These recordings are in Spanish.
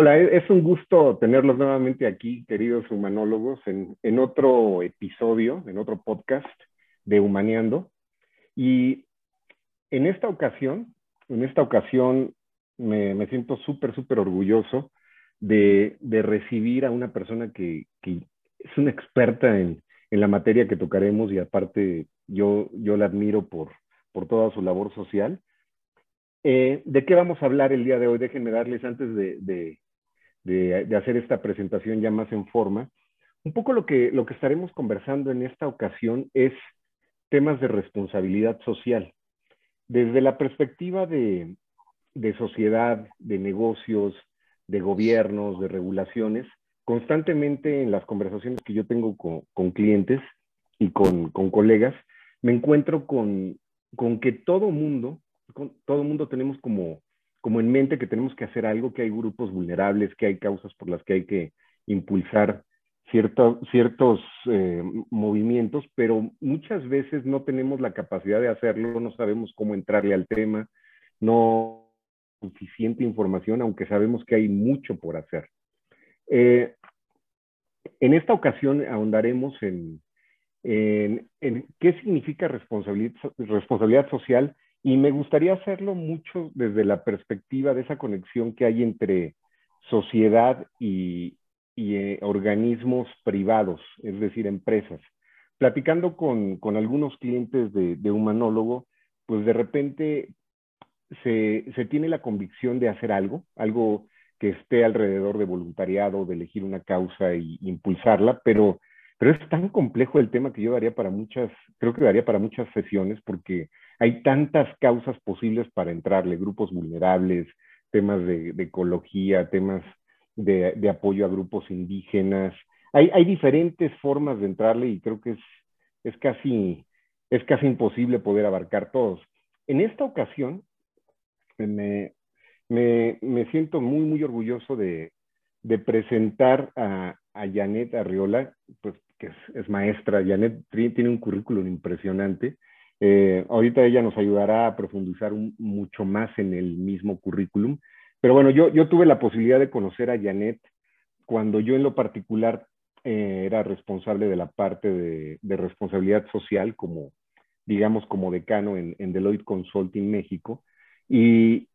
Hola, e-, es un gusto tenerlos nuevamente aquí, queridos humanólogos, en, en, otro episodio, en otro podcast de Humaneando. Y en esta ocasión, en esta ocasión me, me siento súper, súper orgulloso de, de, recibir a una persona que, que es una experta en, en, la materia que tocaremos y aparte yo, yo la admiro por, por toda su labor social. Eh, ¿De qué vamos a hablar el día de hoy? Déjenme darles antes de, de, de, hacer esta presentación ya más en forma. Un poco lo que, lo que estaremos conversando en esta ocasión es temas de responsabilidad social. Desde la perspectiva de, de sociedad, de negocios, de gobiernos, de regulaciones, constantemente en las conversaciones que yo tengo con, con clientes y con, con, colegas, me encuentro con, con que todo mundo todo mundo tenemos como, como en mente que tenemos que hacer algo, que hay grupos vulnerables, que hay causas por las que hay que impulsar ciertos eh, movimientos, pero muchas veces no tenemos la capacidad de hacerlo, no sabemos cómo entrarle al tema, no suficiente información, aunque sabemos que hay mucho por hacer. Eh, en esta ocasión ahondaremos en, en, en, qué significa responsabilidad, responsabilidad social y me gustaría hacerlo mucho desde la perspectiva de esa conexión que hay entre sociedad y, eh, organismos privados, es decir, empresas. Platicando con, con algunos clientes de, de, humanólogo, pues de repente se, se tiene la convicción de hacer algo, algo que esté alrededor de voluntariado, de elegir una causa e impulsarla, pero, pero es tan complejo el tema que yo daría para muchas, creo que daría para muchas sesiones, porque hay tantas causas posibles para entrarle, grupos vulnerables, temas de, ecología, temas de, apoyo a grupos indígenas. Hay, hay, diferentes formas de entrarle y creo que es, es, casi, es casi imposible poder abarcar todos. En esta ocasión, me, me, me siento muy, muy orgulloso de, de presentar a, a, Janet Arriola, pues, que es, es maestra. Janet tiene un currículum impresionante. Eh, ahorita ella nos ayudará a profundizar un, mucho más en el mismo currículum. Pero bueno, yo, yo tuve la posibilidad de conocer a Janet cuando yo en lo particular eh, era responsable de la parte de, responsabilidad social como, digamos, como decano en, en Deloitte Consulting México. Y,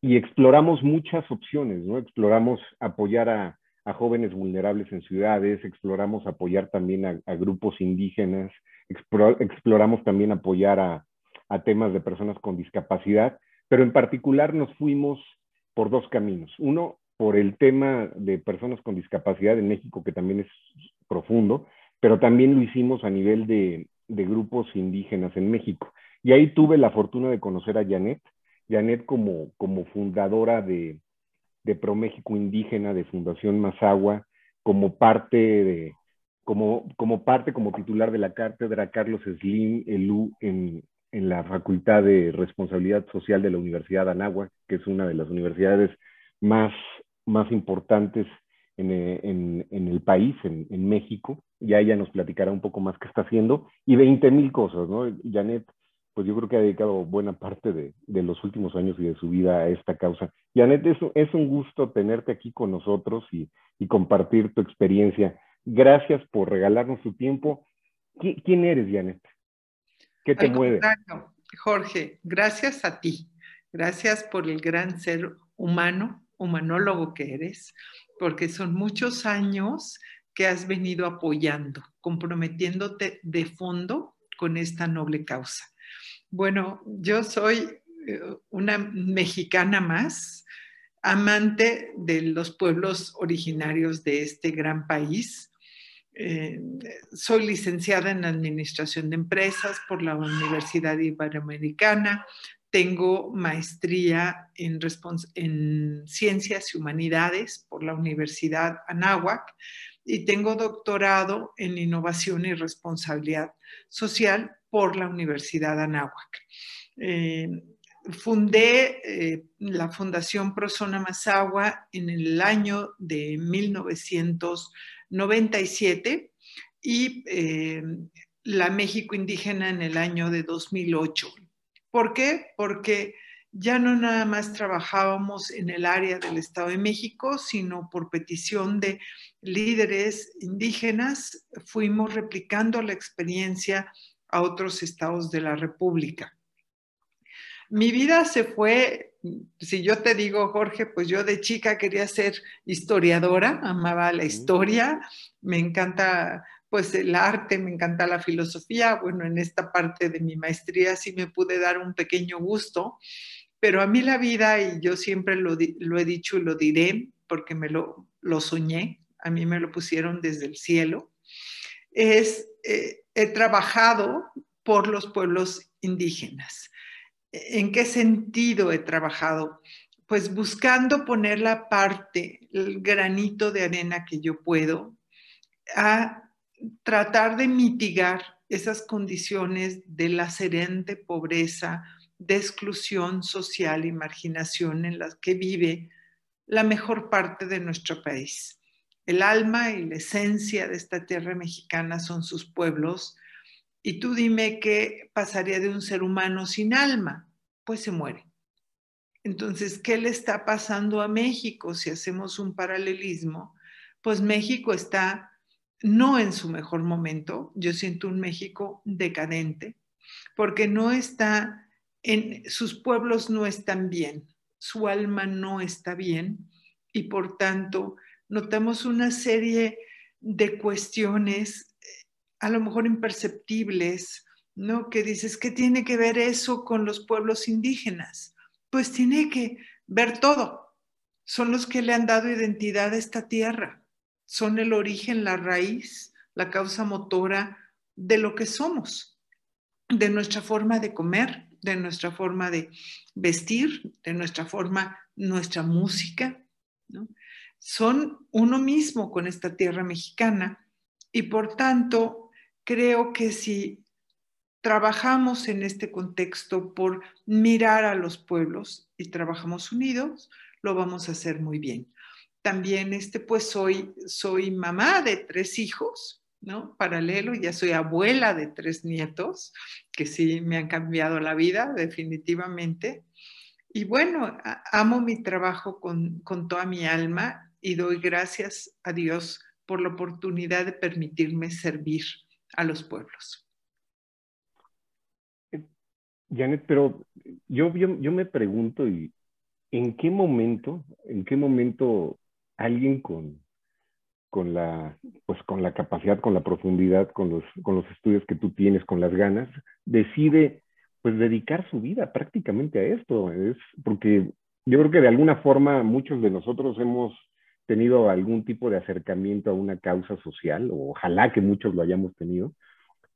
y, exploramos muchas opciones, ¿no? Exploramos apoyar a, a jóvenes vulnerables en ciudades, exploramos apoyar también a, grupos indígenas, exploramos también apoyar a, a, temas de personas con discapacidad, pero en particular nos fuimos por dos caminos. Uno, por el tema de personas con discapacidad en México, que también es profundo, pero también lo hicimos a nivel de, de grupos indígenas en México. Y ahí tuve la fortuna de conocer a Janet, Janet como, como fundadora de, de ProMéxico Indígena, de Fundación Mazagua, como parte de, como, como parte, como titular de la cátedra Carlos Slim Elú en, en la Facultad de Responsabilidad Social de la Universidad de Anáhuac, que es una de las universidades más, más importantes en, en, el país, en, en, México. Ya ella nos platicará un poco más qué está haciendo y 20 mil cosas, ¿no? Janet, pues yo creo que ha dedicado buena parte de, de, los últimos años y de su vida a esta causa. Janet, es, es un gusto tenerte aquí con nosotros y, y compartir tu experiencia. Gracias por regalarnos su tiempo. ¿Quién eres, Janet? ¿Qué te Al mueve? Jorge, gracias a ti. Gracias por el gran ser humano, humanólogo que eres, porque son muchos años que has venido apoyando, comprometiéndote de fondo con esta noble causa. Bueno, yo soy eh, una mexicana más, amante de los pueblos originarios de este gran país, eh, soy licenciada en Administración de Empresas por la Universidad Iberoamericana. Tengo maestría en, en, Ciencias y Humanidades por la Universidad Anáhuac y tengo doctorado en Innovación y Responsabilidad Social por la Universidad Anáhuac. Eh, fundé eh, la Fundación Prosona Mazagua en el año de 1900 97 y eh, la México indígena en el año de 2008. ¿Por qué? Porque ya no nada más trabajábamos en el área del Estado de México, sino por petición de líderes indígenas, fuimos replicando la experiencia a otros estados de la República. Mi vida se fue, si yo te digo, Jorge, pues yo de chica quería ser historiadora, amaba la historia, me encanta pues el arte, me encanta la filosofía. Bueno, en esta parte de mi maestría sí me pude dar un pequeño gusto, pero a mí la vida, y yo siempre lo, he dicho y lo diré porque me lo, lo, soñé, a mí me lo pusieron desde el cielo, es, eh, he trabajado por los pueblos indígenas. ¿En qué sentido he trabajado? Pues buscando poner la parte, el granito de arena que yo puedo a tratar de mitigar esas condiciones de lacerante pobreza, de exclusión social y marginación en las que vive la mejor parte de nuestro país. El alma y la esencia de esta tierra mexicana son sus pueblos. Y tú dime qué pasaría de un ser humano sin alma. Pues se muere. Entonces, ¿qué le está pasando a México si hacemos un paralelismo? Pues México está no en su mejor momento. Yo siento un México decadente porque no está en sus pueblos no están bien, su alma no está bien y por tanto notamos una serie de cuestiones a lo mejor imperceptibles, ¿no? Que dices, ¿qué tiene que ver eso con los pueblos indígenas? Pues tiene que ver todo. Son los que le han dado identidad a esta tierra son el origen, la raíz, la causa motora de lo que somos, de nuestra forma de comer, de nuestra forma de vestir, de nuestra forma, nuestra música. Son uno mismo con esta tierra mexicana y por tanto creo que si trabajamos en este contexto por mirar a los pueblos y trabajamos unidos, lo vamos a hacer muy bien también este, pues soy, soy mamá de tres hijos, ¿no? Paralelo, ya soy abuela de tres nietos, que sí me han cambiado la vida definitivamente. Y bueno, amo mi trabajo con, con toda mi alma y doy gracias a Dios por la oportunidad de permitirme servir a los pueblos. Janet, pero yo, yo, yo me pregunto, y ¿en qué momento, en qué momento alguien con, con, la, pues, con la capacidad, con la profundidad, con los, con los estudios que tú tienes, con las ganas, decide pues dedicar su vida prácticamente a esto. Es porque yo creo que de alguna forma muchos de nosotros hemos tenido algún tipo de acercamiento a una causa social, o ojalá que muchos lo hayamos tenido,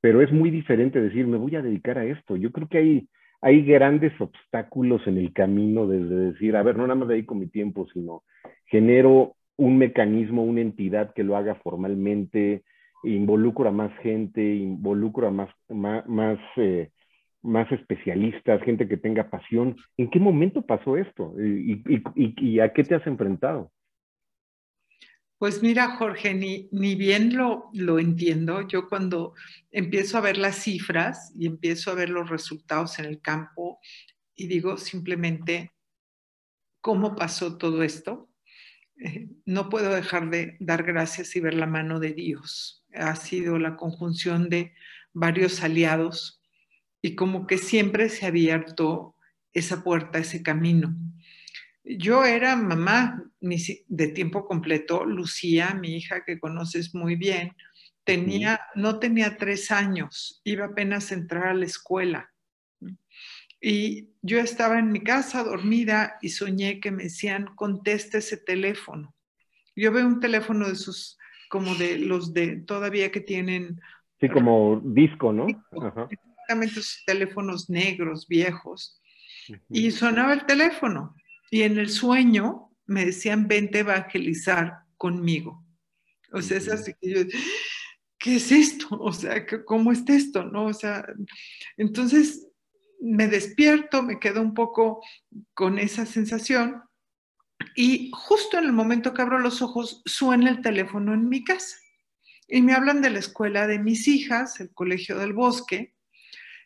pero es muy diferente decir, me voy a dedicar a esto. Yo creo que hay, hay grandes obstáculos en el camino desde decir, a ver, no nada más dedico mi tiempo, sino genero un mecanismo, una entidad que lo haga formalmente, involucro a más gente, involucro a más, más, eh, más, especialistas, gente que tenga pasión. ¿En qué momento pasó esto? ¿Y, y, a qué te has enfrentado? Pues mira, Jorge, ni, ni bien lo, lo entiendo. Yo cuando empiezo a ver las cifras y empiezo a ver los resultados en el campo y digo simplemente, ¿cómo pasó todo esto? Eh, no puedo dejar de dar gracias y ver la mano de Dios. Ha sido la conjunción de varios aliados y como que siempre se ha abierto esa puerta, ese camino. Yo era mamá de tiempo completo, Lucía, mi hija que conoces muy bien, tenía, no tenía tres años, iba apenas a entrar a la escuela. Y yo estaba en mi casa dormida y soñé que me decían, conteste ese teléfono. Yo veo un teléfono de sus, como de los de todavía que tienen. Sí, como disco, ¿no? Exactamente, esos teléfonos negros, viejos. Y sonaba el teléfono. Y en el sueño me decían, vente a evangelizar conmigo. O sea, es así que yo, ¿qué es esto? O sea, ¿cómo es esto? ¿No? O sea, entonces me despierto, me quedo un poco con esa sensación y justo en el momento que abro los ojos suena el teléfono en mi casa y me hablan de la escuela de mis hijas, el Colegio del Bosque,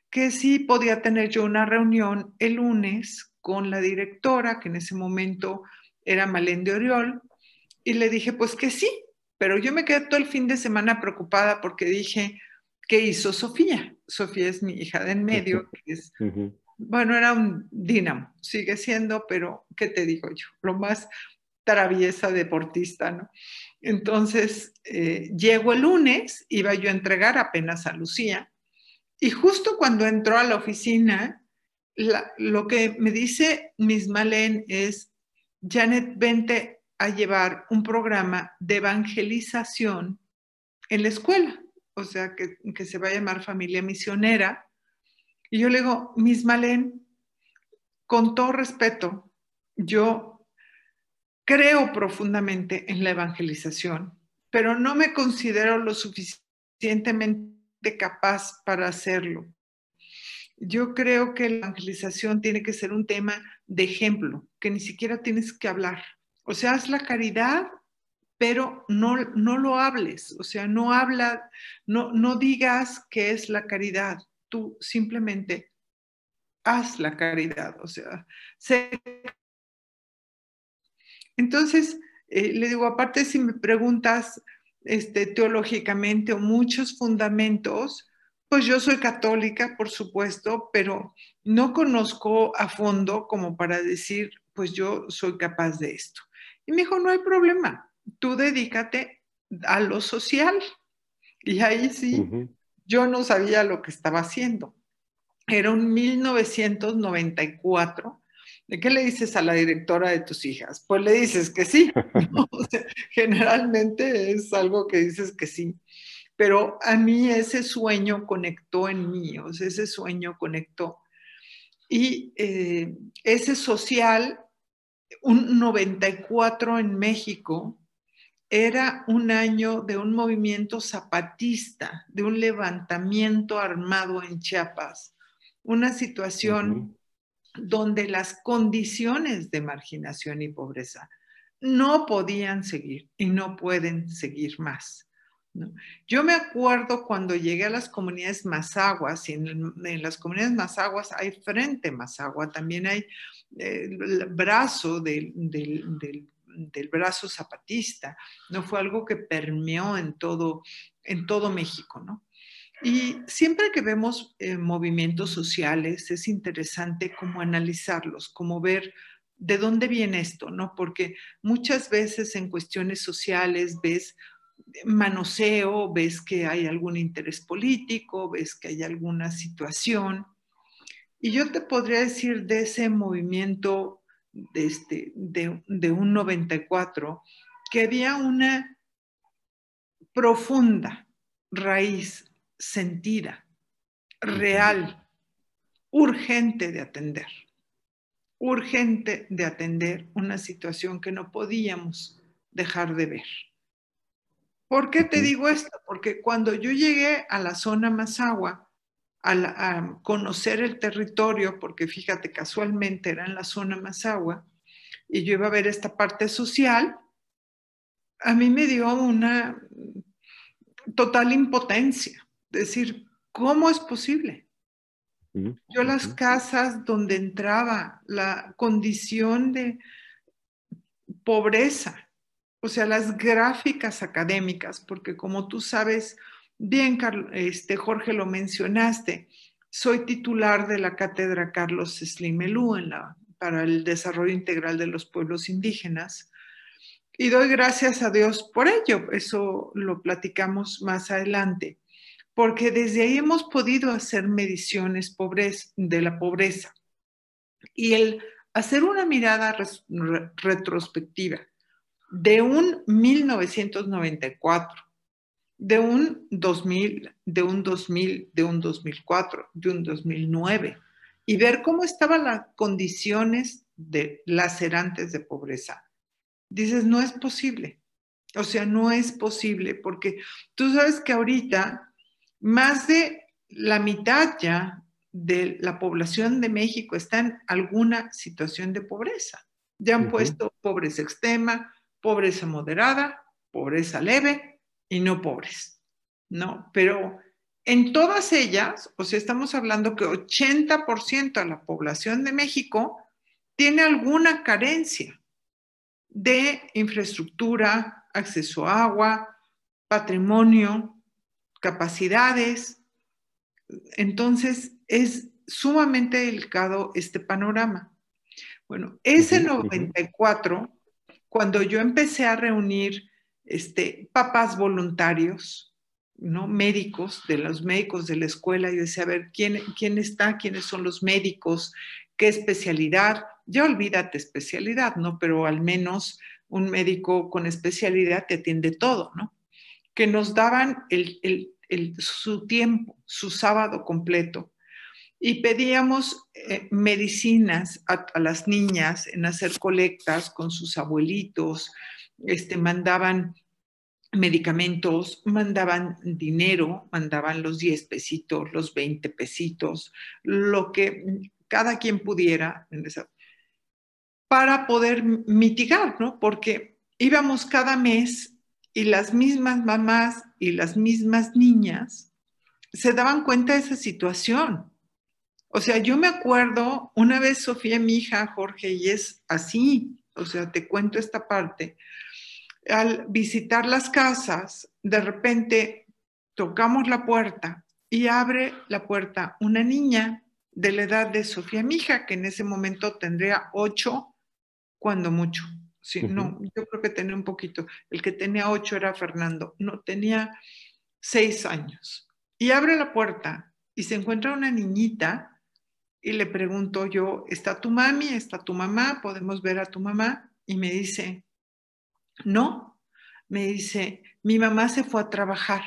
que sí podía tener yo una reunión el lunes con la directora, que en ese momento era Malén de Oriol, y le dije, pues que sí, pero yo me quedé todo el fin de semana preocupada porque dije, ¿qué hizo Sofía? Sofía es mi hija de en medio, que es, bueno, era un dínamo, sigue siendo, pero ¿qué te digo yo? Lo más traviesa deportista, ¿no? Entonces, eh, llego el lunes, iba yo a entregar apenas a Lucía, y justo cuando entró a la oficina, lo que me dice Miss Malén es, Janet, vente a llevar un programa de evangelización en la escuela, o sea, que, que se va a llamar Familia Misionera. Y yo le digo, Miss Malén, con todo respeto, yo Creo profundamente en la evangelización, pero no me considero lo suficientemente capaz para hacerlo. Yo creo que la evangelización tiene que ser un tema de ejemplo, que ni siquiera tienes que hablar. O sea, haz la caridad, pero no, no lo hables. O sea, no habla, no, no digas que es la caridad. Tú simplemente haz la caridad. O sea, sé entonces, eh, le digo, aparte si me preguntas este, teológicamente o muchos fundamentos, pues yo soy católica, por supuesto, pero no conozco a fondo como para decir, pues yo soy capaz de esto. Y me dijo, no hay problema, tú dedícate a lo social. Y ahí sí, yo no sabía lo que estaba haciendo. Era un 1994 ¿De qué le dices a la directora de tus hijas? Pues le dices que sí. generalmente es algo que dices que sí. Pero a mí ese sueño conectó en mí, o sea, ese sueño conectó. Y eh, ese social, un 94 en México, era un año de un movimiento zapatista, de un levantamiento armado en Chiapas, una situación donde las condiciones de marginación y pobreza no podían seguir y no pueden seguir más. Yo me acuerdo cuando llegué a las comunidades Mazaguas, y en, las comunidades Mazaguas hay Frente Mazagua, también hay eh, el brazo del, del, brazo zapatista, ¿no? Fue algo que permeó en todo, en todo México, ¿no? Y siempre que vemos eh, movimientos sociales es interesante cómo analizarlos, cómo ver de dónde viene esto, ¿no? Porque muchas veces en cuestiones sociales ves manoseo, ves que hay algún interés político, ves que hay alguna situación. Y yo te podría decir de ese movimiento de, este, de, de un 94 que había una profunda raíz sentida, real, urgente de atender, urgente de atender una situación que no podíamos dejar de ver. ¿Por qué te digo esto? Porque cuando yo llegué a la zona Mazagua, a, conocer el territorio, porque fíjate, casualmente era en la zona Mazagua, y yo iba a ver esta parte social, a mí me dio una total impotencia decir, ¿cómo es posible? Yo las casas donde entraba, la condición de pobreza, o sea, las gráficas académicas, porque como tú sabes bien, este, Jorge, lo mencionaste, soy titular de la cátedra Carlos Slimelú en la, para el desarrollo integral de los pueblos indígenas. Y doy gracias a Dios por ello, eso lo platicamos más adelante porque desde ahí hemos podido hacer mediciones de la pobreza. Y el hacer una mirada retrospectiva de un 1994, de un 2000, de un 2000, de un 2004, de un 2009, y ver cómo estaban las condiciones de lacerantes de pobreza. Dices, no es posible. O sea, no es posible porque tú sabes que ahorita más de la mitad ya de la población de México está en alguna situación de pobreza. Ya han puesto pobreza extrema, pobreza moderada, pobreza leve y no pobres. ¿No? Pero en todas ellas, o sea, estamos hablando que 80% de la población de México tiene alguna carencia de infraestructura, acceso a agua, patrimonio, capacidades. Entonces, es sumamente delicado este panorama. Bueno, ese 94, cuando yo empecé a reunir este, papás voluntarios, ¿no? médicos, de los médicos de la escuela, y decía, a ver, ¿quién, ¿quién está? ¿Quiénes son los médicos? ¿Qué especialidad? Ya olvídate especialidad, ¿no? Pero al menos un médico con especialidad te atiende todo, ¿no? Que nos daban su tiempo, su sábado completo y pedíamos eh, medicinas a, las niñas en hacer colectas con sus abuelitos, este, mandaban medicamentos, mandaban dinero, mandaban los 10 pesitos, los 20 pesitos, lo que cada quien pudiera para poder mitigar, ¿no? Porque íbamos cada mes y las mismas mamás y las mismas niñas se daban cuenta de esa situación o sea, yo me acuerdo una vez Sofía, mi hija, Jorge, y es así, o sea, te cuento esta parte. Al visitar las casas, de repente tocamos la puerta y abre la puerta una niña de la edad de Sofía, mi hija, que en ese momento tendría ocho, cuando mucho. Sí, no, yo creo que tenía un poquito. El que tenía ocho era Fernando, no, tenía seis años. Y abre la puerta y se encuentra una niñita y le pregunto yo, ¿está tu mami? ¿Está tu mamá? ¿Podemos ver a tu mamá? Y me dice, no, me dice, mi mamá se fue a trabajar.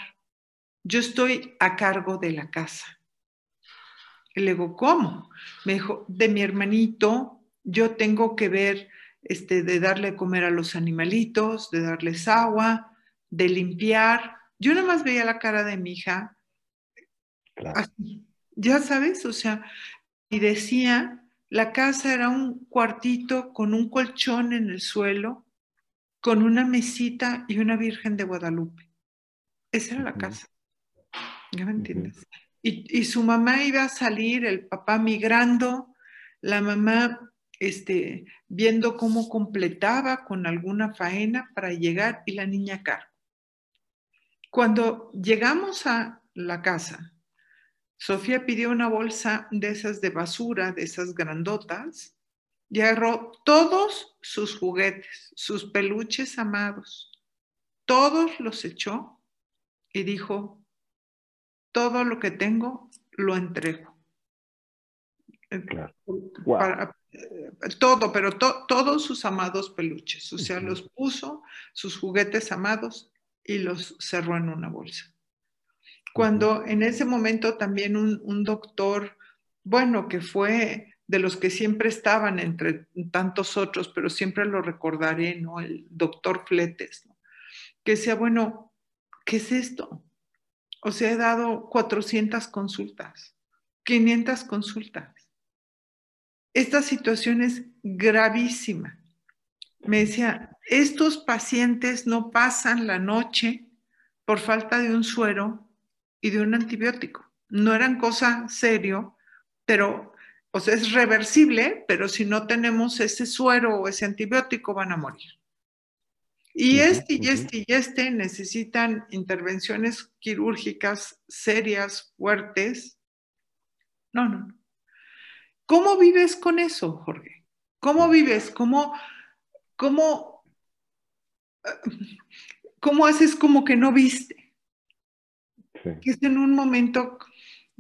Yo estoy a cargo de la casa. Y le digo, ¿cómo? Me dijo, de mi hermanito, yo tengo que ver este, de darle comer a los animalitos, de darles agua, de limpiar. Yo nada más veía la cara de mi hija. Así. Ya sabes, o sea, y decía, la casa era un cuartito con un colchón en el suelo, con una mesita y una Virgen de Guadalupe. Esa era la casa. ¿Ya me entiendes? y, su mamá iba a salir, el papá migrando, la mamá este, viendo cómo completaba con alguna faena para llegar y la niña acá. Cuando llegamos a la casa, Sofía pidió una bolsa de esas de basura, de esas grandotas, y agarró todos sus juguetes, sus peluches amados, todos los echó y dijo, todo lo que tengo lo entrego. Eh, todo, pero todos sus amados peluches, o sea, los puso, sus juguetes amados, y los cerró en una bolsa. Cuando en ese momento también un, doctor, bueno, que fue de los que siempre estaban entre tantos otros, pero siempre lo recordaré, ¿no? El doctor Fletes, ¿no? Que decía, bueno, ¿qué es esto? O sea, he dado 400 consultas, 500 consultas. Esta situación es gravísima. Me decía, estos pacientes no pasan la noche por falta de un suero y de un antibiótico. No eran cosa serio, pero, o sea, es reversible, pero si no tenemos ese suero o ese antibiótico van a morir. Y este y este y este necesitan intervenciones quirúrgicas serias, fuertes. No, no, no. ¿Cómo vives con eso, Jorge? ¿Cómo vives? ¿Cómo, cómo, cómo haces como que no viste? Que es en un momento,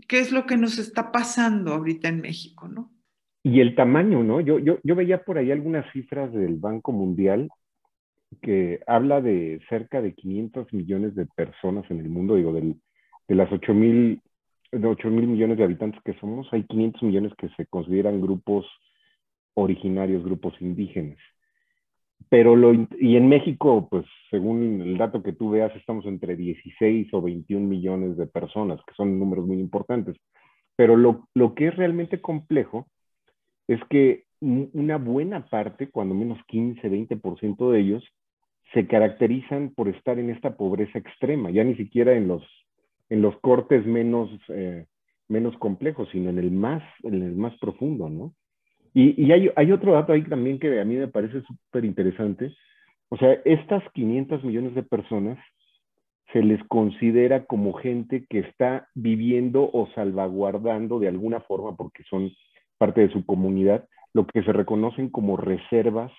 ¿qué es lo que nos está pasando ahorita en México, no? Y el tamaño, ¿no? Yo, yo, yo veía por ahí algunas cifras del Banco Mundial que habla de cerca de 500 millones de personas en el mundo, digo, del, de las 8 mil de 8 mil millones de habitantes que somos, hay 500 millones que se consideran grupos originarios, grupos indígenas. Pero lo, y en México, pues según el dato que tú veas, estamos entre 16 o 21 millones de personas, que son números muy importantes. Pero lo, lo que es realmente complejo es que una buena parte, cuando menos 15, 20% de ellos, se caracterizan por estar en esta pobreza extrema, ya ni siquiera en los, en los cortes menos, eh, menos complejos, sino en el, más, en el más profundo, ¿no? Y, hay, hay, otro dato ahí también que a mí me parece súper interesante. O sea, estas 500 millones de personas se les considera como gente que está viviendo o salvaguardando de alguna forma, porque son parte de su comunidad, lo que se reconocen como reservas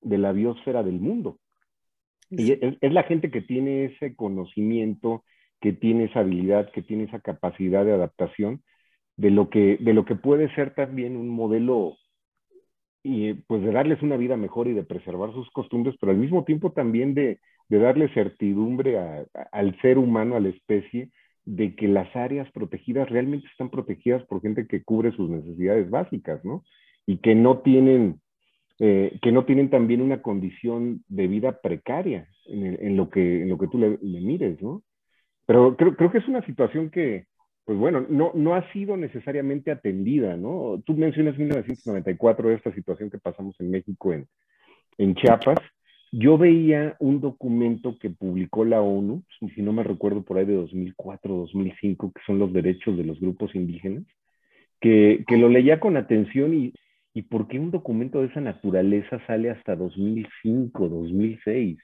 de la biosfera del mundo. Y es, la gente que tiene ese conocimiento, que tiene esa habilidad, que tiene esa capacidad de adaptación de lo que, de lo que puede ser también un modelo y pues de darles una vida mejor y de preservar sus costumbres, pero al mismo tiempo también de, de darle certidumbre al ser humano, a la especie, de que las áreas protegidas realmente están protegidas por gente que cubre sus necesidades básicas, ¿no? Y que no tienen, eh, que no tienen también una condición de vida precaria en, lo, que, en lo que tú le, mires, ¿no? Pero creo, creo, que es una situación que, pues bueno, no, no ha sido necesariamente atendida, ¿no? Tú mencionas 1994, esta situación que pasamos en México, en, en Chiapas, yo veía un documento que publicó la ONU, si no me recuerdo por ahí de 2004, 2005, que son los derechos de los grupos indígenas, que, que lo leía con atención y, y por qué un documento de esa naturaleza sale hasta 2005, 2006.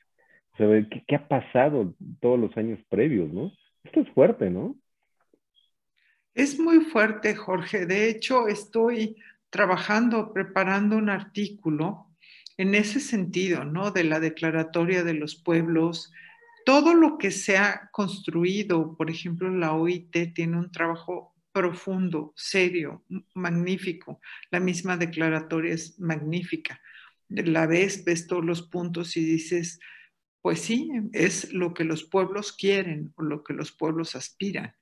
O sea, ¿qué, ¿qué, ha pasado todos los años previos, no? Esto es fuerte, ¿no? Es muy fuerte, Jorge. De hecho, estoy trabajando, preparando un artículo en ese sentido, ¿no? De la declaratoria de los pueblos, todo lo que se ha construido, por ejemplo, la OIT tiene un trabajo profundo, serio, magnífico. La misma declaratoria es magnífica. La ves, ves todos los puntos y dices, pues sí, es lo que los pueblos quieren o lo que los pueblos aspiran.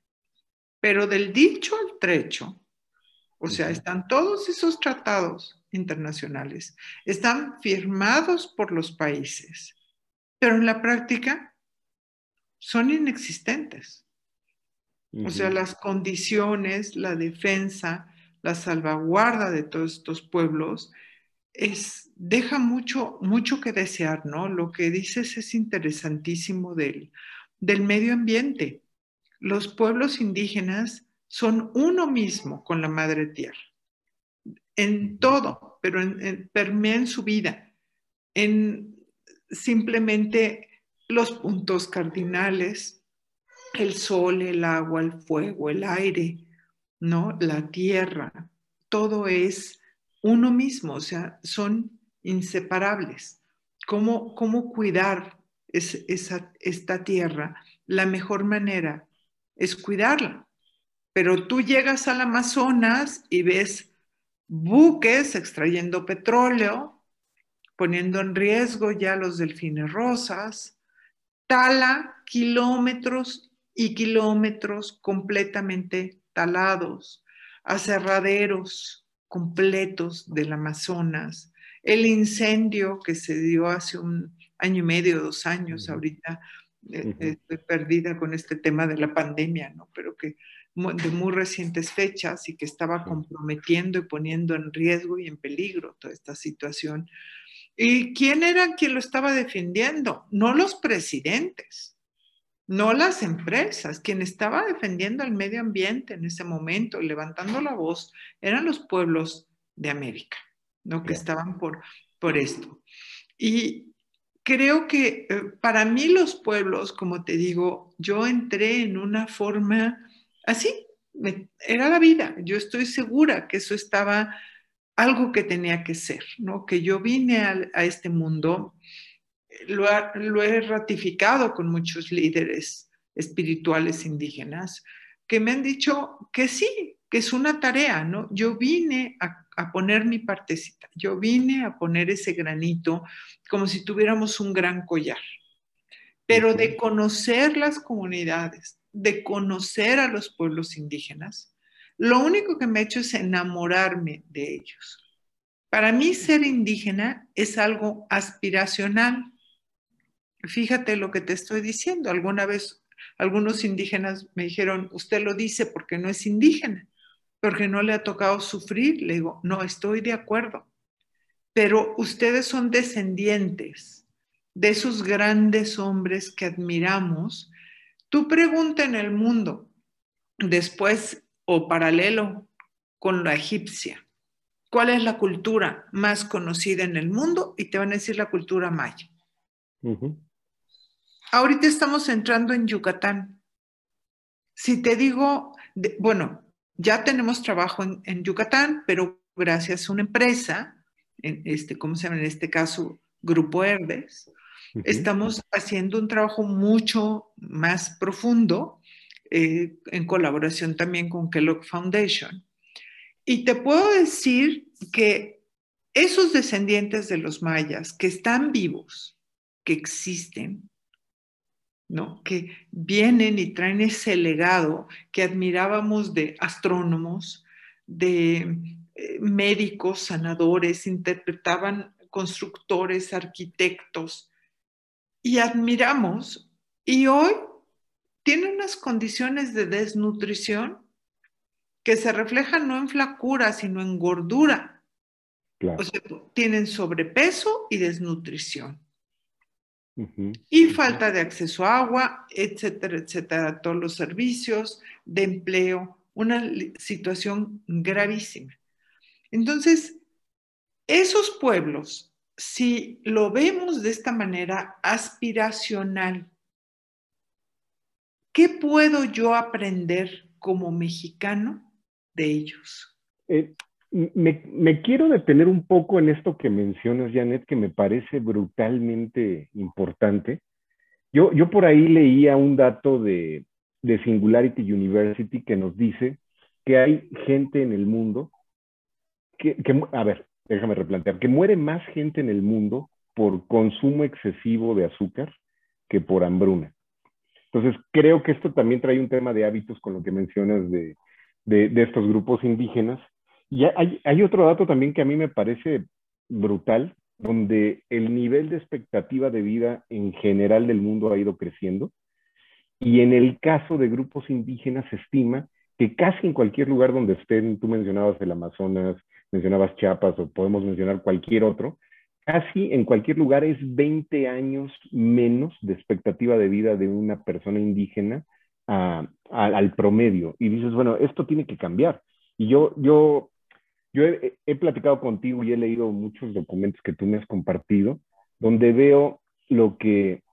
Pero del dicho al trecho, o sea, están todos esos tratados internacionales, están firmados por los países, pero en la práctica son inexistentes. O sea, las condiciones, la defensa, la salvaguarda de todos estos pueblos es, deja mucho, mucho que desear, ¿no? Lo que dices es interesantísimo del, del medio ambiente. Los pueblos indígenas son uno mismo con la madre tierra en todo, pero en, en su vida, en simplemente los puntos cardinales, el sol, el agua, el fuego, el aire, ¿no? La tierra, todo es uno mismo, o sea, son inseparables. ¿Cómo, cómo cuidar esa, esta tierra? La mejor manera es cuidarla. Pero tú llegas al Amazonas y ves buques extrayendo petróleo, poniendo en riesgo ya los delfines rosas, tala kilómetros y kilómetros completamente talados, aserraderos completos del Amazonas, el incendio que se dio hace un año y medio, dos años, ahorita estoy perdida con este tema de la pandemia, ¿no? Pero que de muy recientes fechas y que estaba comprometiendo y poniendo en riesgo y en peligro toda esta situación. ¿Y quién era quien lo estaba defendiendo? No los presidentes, no las empresas. Quien estaba defendiendo el medio ambiente en ese momento levantando la voz eran los pueblos de América, ¿no? Que estaban por, por esto. Y creo que eh, para mí los pueblos, como te digo, yo entré en una forma así, era la vida. Yo estoy segura que eso estaba algo que tenía que ser, ¿no? Que yo vine a, este mundo, lo, lo, he ratificado con muchos líderes espirituales indígenas que me han dicho que sí, que es una tarea, ¿no? Yo vine a, a poner mi partecita, yo vine a poner ese granito como si tuviéramos un gran collar, pero de conocer las comunidades, de conocer a los pueblos indígenas, lo único que me ha hecho es enamorarme de ellos. Para mí ser indígena es algo aspiracional. Fíjate lo que te estoy diciendo. Alguna vez algunos indígenas me dijeron, usted lo dice porque no es indígena, porque no le ha tocado sufrir. Le digo, no, estoy de acuerdo. Pero ustedes son descendientes de esos grandes hombres que admiramos Tú pregunta en el mundo, después o paralelo con la egipcia, ¿cuál es la cultura más conocida en el mundo? Y te van a decir la cultura maya. Ahorita estamos entrando en Yucatán. Si te digo, bueno, ya tenemos trabajo en, Yucatán, pero gracias a una empresa, en este, ¿cómo se llama en este caso? Grupo Herdes, estamos haciendo un trabajo mucho más profundo eh, en colaboración también con Kellogg Foundation. Y te puedo decir que esos descendientes de los mayas que están vivos, que existen, ¿no? que vienen y traen ese legado que admirábamos de astrónomos, de eh, médicos, sanadores, interpretaban constructores, arquitectos, y admiramos, y hoy tienen unas condiciones de desnutrición que se reflejan no en flacura, sino en gordura. O sea, tienen sobrepeso y desnutrición. Y falta de acceso a agua, etcétera, etcétera, todos los servicios de empleo, una situación gravísima. Entonces, esos pueblos, si lo vemos de esta manera aspiracional, ¿qué puedo yo aprender como mexicano de ellos? Eh, me, quiero detener un poco en esto que mencionas, Janet, que me parece brutalmente importante. Yo, yo por ahí leía un dato de, de Singularity University que nos dice que hay gente en el mundo que, a ver, déjame replantear, que muere más gente en el mundo por consumo excesivo de azúcar que por hambruna. Entonces, creo que esto también trae un tema de hábitos con lo que mencionas de, de estos grupos indígenas y hay, otro dato también que a mí me parece brutal, donde el nivel de expectativa de vida en general del mundo ha ido creciendo. Y en el caso de grupos indígenas se estima que casi en cualquier lugar donde estén, tú mencionabas el Amazonas, mencionabas Chiapas o podemos mencionar cualquier otro, casi en cualquier lugar es 20 años menos de expectativa de vida de una persona indígena al promedio. Y dices, bueno, esto tiene que cambiar. Y yo, yo yo he, platicado contigo y he leído muchos documentos que tú me has compartido, donde veo lo que,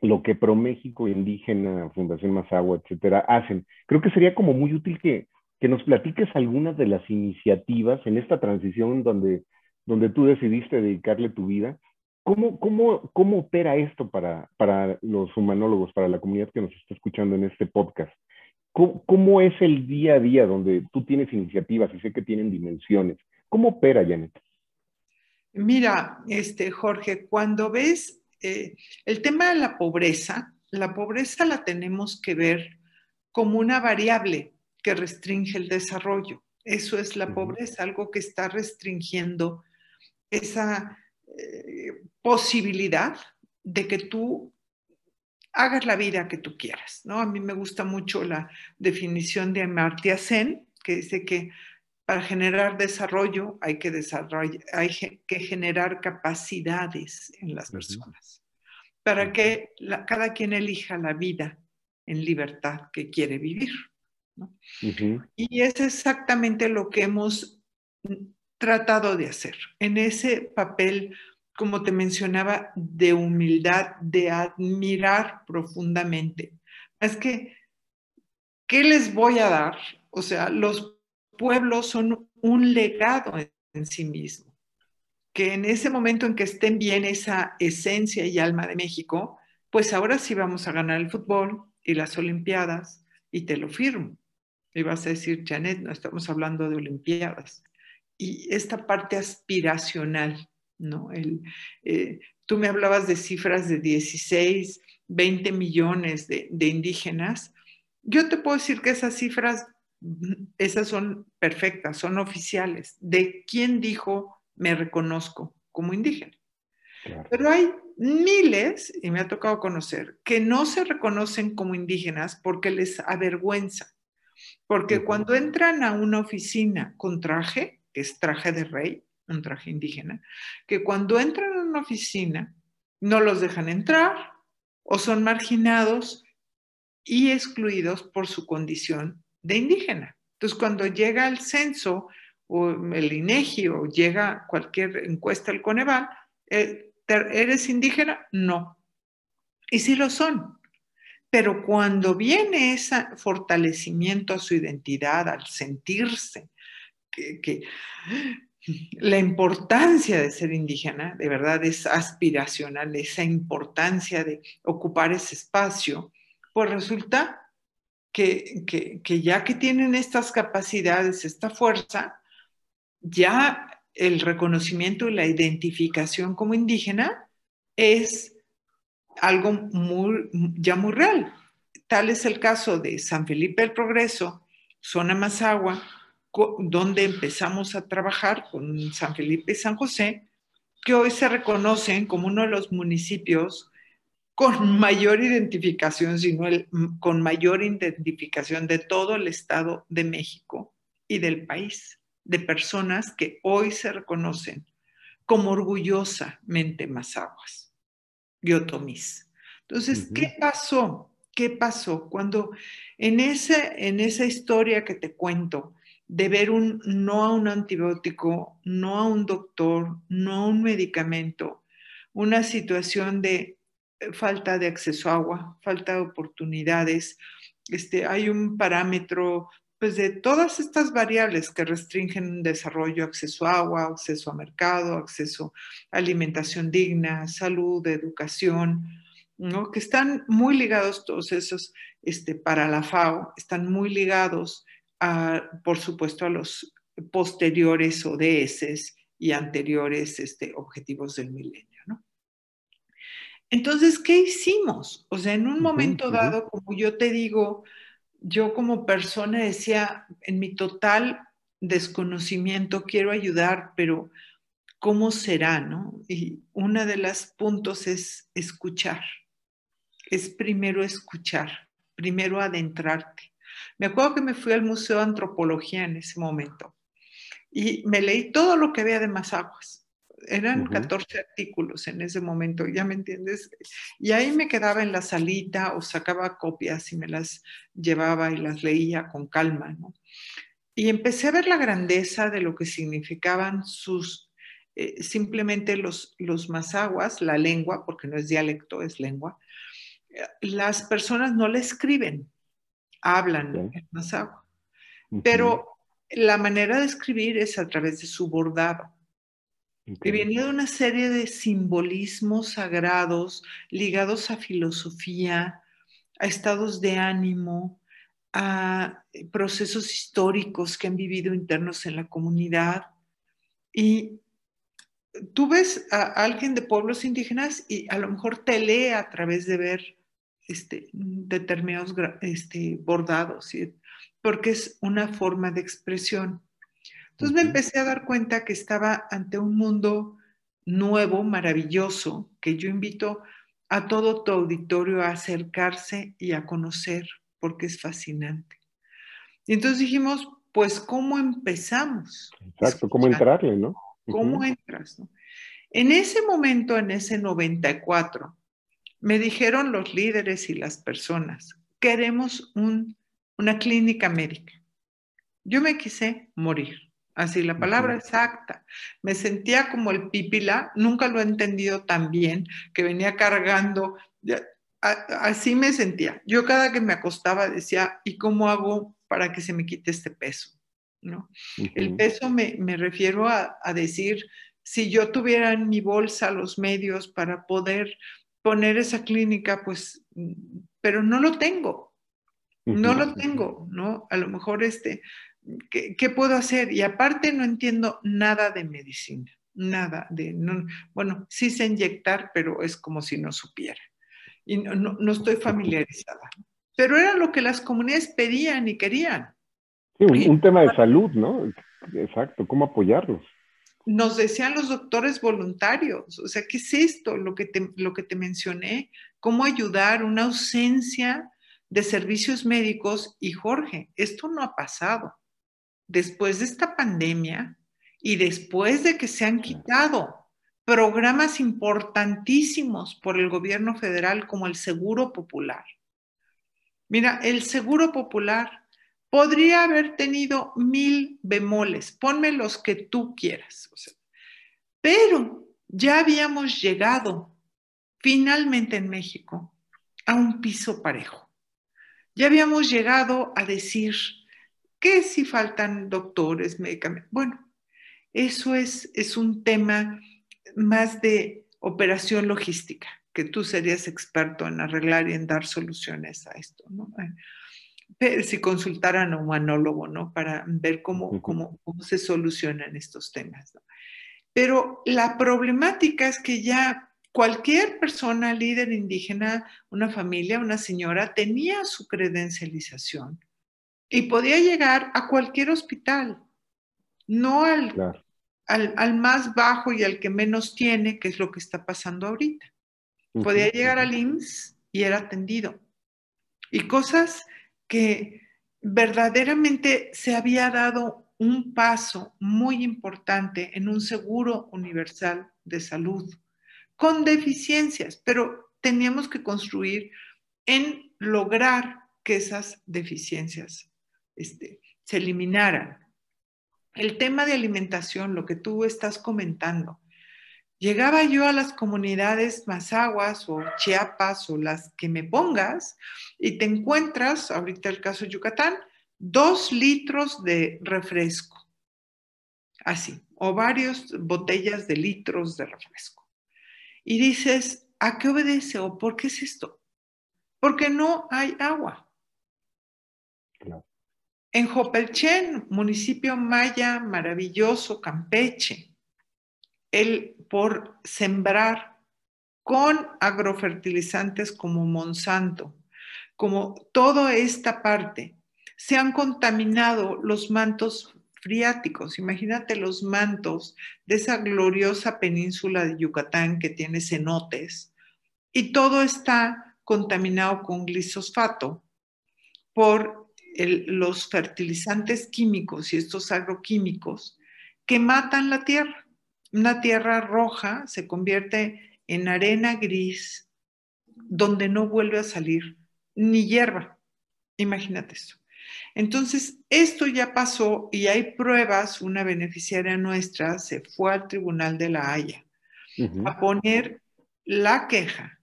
lo que ProMéxico, Indígena, Fundación Mazagua, etcétera, hacen. Creo que sería como muy útil que, que nos platiques algunas de las iniciativas en esta transición donde, donde tú decidiste dedicarle tu vida. ¿Cómo, cómo, cómo opera esto para, para los humanólogos, para la comunidad que nos está escuchando en este podcast? ¿Cómo, es el día a día donde tú tienes iniciativas y sé que tienen dimensiones? ¿Cómo opera, Janet? Mira, este, Jorge, cuando ves eh, el tema de la pobreza, la pobreza la tenemos que ver como una variable que restringe el desarrollo. Eso es la pobreza, algo que está restringiendo esa eh, posibilidad de que tú hagas la vida que tú quieras, ¿no? A mí me gusta mucho la definición de Amartya Sen, que dice que para generar desarrollo hay que, hay que generar capacidades en las personas, para que cada quien elija la vida en libertad que quiere vivir. ¿no? Y es exactamente lo que hemos tratado de hacer en ese papel como te mencionaba, de humildad, de admirar profundamente. Es que, ¿qué les voy a dar? O sea, los pueblos son un legado en, sí mismo. Que en ese momento en que estén bien esa esencia y alma de México, pues ahora sí vamos a ganar el fútbol y las Olimpiadas, y te lo firmo. Y vas a decir, Janet, no estamos hablando de Olimpiadas. Y esta parte aspiracional ¿no? El, eh, tú me hablabas de cifras de 16, 20 millones de, indígenas. Yo te puedo decir que esas cifras, esas son perfectas, son oficiales. ¿De quién dijo me reconozco como indígena? Pero hay miles, y me ha tocado conocer, que no se reconocen como indígenas porque les avergüenza. Porque cuando entran a una oficina con traje, que es traje de rey, un traje indígena, que cuando entran a una oficina no los dejan entrar o son marginados y excluidos por su condición de indígena. Entonces, cuando llega el censo o el INEGI o llega cualquier encuesta al Coneval, eh, ¿eres indígena? No. Y sí lo son. Pero cuando viene ese fortalecimiento a su identidad, al sentirse que, la importancia de ser indígena, de verdad es aspiracional, esa importancia de ocupar ese espacio, pues resulta que, que, ya que tienen estas capacidades, esta fuerza, ya el reconocimiento y la identificación como indígena es algo muy, ya muy real. Tal es el caso de San Felipe del Progreso, zona Mazagua, donde empezamos a trabajar con San Felipe y San José, que hoy se reconocen como uno de los municipios con mayor identificación, sino el, con mayor identificación de todo el Estado de México y del país, de personas que hoy se reconocen como orgullosamente mazaguas y otomís. Entonces, ¿qué pasó? ¿Qué pasó? Cuando en, ese, en esa historia que te cuento, de ver un no a un antibiótico, no a un doctor, no a un medicamento, una situación de eh, falta de acceso a agua, falta de oportunidades. Este, hay un parámetro pues, de todas estas variables que restringen desarrollo, acceso a agua, acceso a mercado, acceso a alimentación digna, salud, educación, ¿no? que están muy ligados todos esos, este, para la FAO, están muy ligados, a, por supuesto, a los posteriores ODS y anteriores este, objetivos del milenio. Entonces, ¿qué hicimos? O sea, en un momento dado, como yo te digo, yo como persona decía, en mi total desconocimiento, quiero ayudar, pero ¿cómo será? No? Y uno de los puntos es escuchar. Es primero escuchar, primero adentrarte. Me acuerdo que me fui al Museo de Antropología en ese momento y me leí todo lo que había de Mazaguas eran 14 artículos en ese momento, ¿ya me entiendes? Y ahí me quedaba en la salita o sacaba copias y me las llevaba y las leía con calma, ¿no? Y empecé a ver la grandeza de lo que significaban sus, eh, simplemente los, los mazaguas, la lengua, porque no es dialecto, es lengua. Las personas no le escriben, hablan en mazagua, pero la manera de escribir es a través de su bordado. Que venía de una serie de simbolismos sagrados ligados a filosofía, a estados de ánimo, a procesos históricos que han vivido internos en la comunidad. Y tú ves a alguien de pueblos indígenas y a lo mejor te lee a través de ver este, determinados este, bordados, porque es una forma de expresión. Entonces me empecé a dar cuenta que estaba ante un mundo nuevo, maravilloso, que yo invito a todo tu auditorio a acercarse y a conocer, porque es fascinante. Y entonces dijimos, pues, ¿cómo empezamos? Exacto, ¿cómo entrarle, no? ¿Cómo entras? En ese momento, en ese 94, me dijeron los líderes y las personas, queremos una clínica médica. Yo me quise morir. Así, la palabra exacta. Me sentía como el pípila, nunca lo he entendido tan bien, que venía cargando, así me sentía. Yo cada que me acostaba decía, ¿y cómo hago para que se me quite este peso? ¿No? El peso me, refiero a, decir, si yo tuviera en mi bolsa los medios para poder poner esa clínica, pues, pero no lo tengo, no lo tengo, ¿no? A lo mejor este, ¿qué, puedo hacer? Y aparte no entiendo nada de medicina, nada de, bueno, sí sé inyectar, pero es como si no supiera. Y no, estoy familiarizada. Pero era lo que las comunidades pedían y querían. Sí, un, tema de salud, ¿no? Exacto, ¿cómo apoyarlos? Nos decían los doctores voluntarios, o sea, ¿qué es esto? Lo que te, lo que te mencioné, cómo ayudar, una ausencia de servicios médicos y Jorge, esto no ha pasado después de esta pandemia y después de que se han quitado programas importantísimos por el gobierno federal como el Seguro Popular. Mira, el Seguro Popular podría haber tenido mil bemoles, ponme los que tú quieras. pero ya habíamos llegado finalmente en México a un piso parejo. Ya habíamos llegado a decir que si faltan doctores, medicamentos. Bueno, eso es, es un tema más de operación logística, que tú serías experto en arreglar y en dar soluciones a esto, ¿no? Si consultaran a un humanólogo, ¿no? Para ver cómo, cómo, cómo se solucionan estos temas. Pero la problemática es que ya cualquier persona, líder indígena, una familia, una señora, tenía su credencialización y podía llegar a cualquier hospital, no al, al, al, más bajo y al que menos tiene, que es lo que está pasando ahorita. Podía llegar al IMSS y era atendido. Y cosas que verdaderamente se había dado un paso muy importante en un seguro universal de salud, con deficiencias, pero teníamos que construir en lograr que esas deficiencias este, se eliminaran. El tema de alimentación, lo que tú estás comentando, llegaba yo a las comunidades Mazaguas o Chiapas o las que me pongas y te encuentras, ahorita el caso de Yucatán, dos litros de refresco, así, o varias botellas de litros de refresco. Y dices, ¿a qué obedece o por qué es esto? Porque no hay agua. En Jopelchen, municipio maya maravilloso, Campeche, el por sembrar con agrofertilizantes como Monsanto, como toda esta parte, se han contaminado los mantos friáticos. Imagínate los mantos de esa gloriosa península de Yucatán que tiene cenotes y todo está contaminado con glisosfato por los fertilizantes químicos y estos agroquímicos que matan la tierra una tierra roja se convierte en arena gris donde no vuelve a salir ni hierba. Imagínate eso. Entonces, esto ya pasó y hay pruebas, una beneficiaria nuestra se fue al Tribunal de la Haya a poner la queja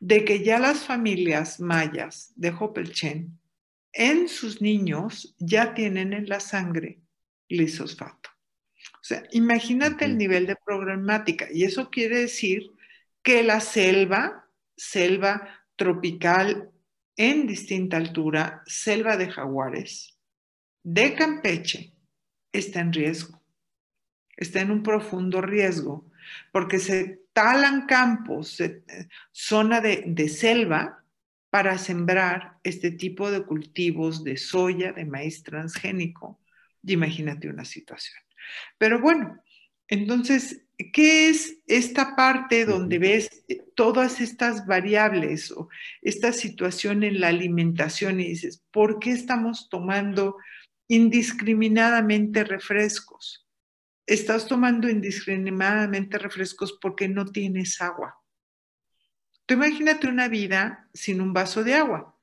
de que ya las familias mayas de Hopelchen en sus niños ya tienen en la sangre glisosfato. O sea, imagínate el nivel de problemática. Y eso quiere decir que la selva, selva tropical en distinta altura, selva de jaguares, de Campeche, está en riesgo. Está en un profundo riesgo porque se talan campos, zona de, de selva, para sembrar este tipo de cultivos de soya, de maíz transgénico. Y imagínate una situación. Pero bueno, entonces, ¿qué es esta parte donde ves todas estas variables o esta situación en la alimentación y dices, ¿por qué estamos tomando indiscriminadamente refrescos? Estás tomando indiscriminadamente refrescos porque no tienes agua. Tú imagínate una vida sin un vaso de agua.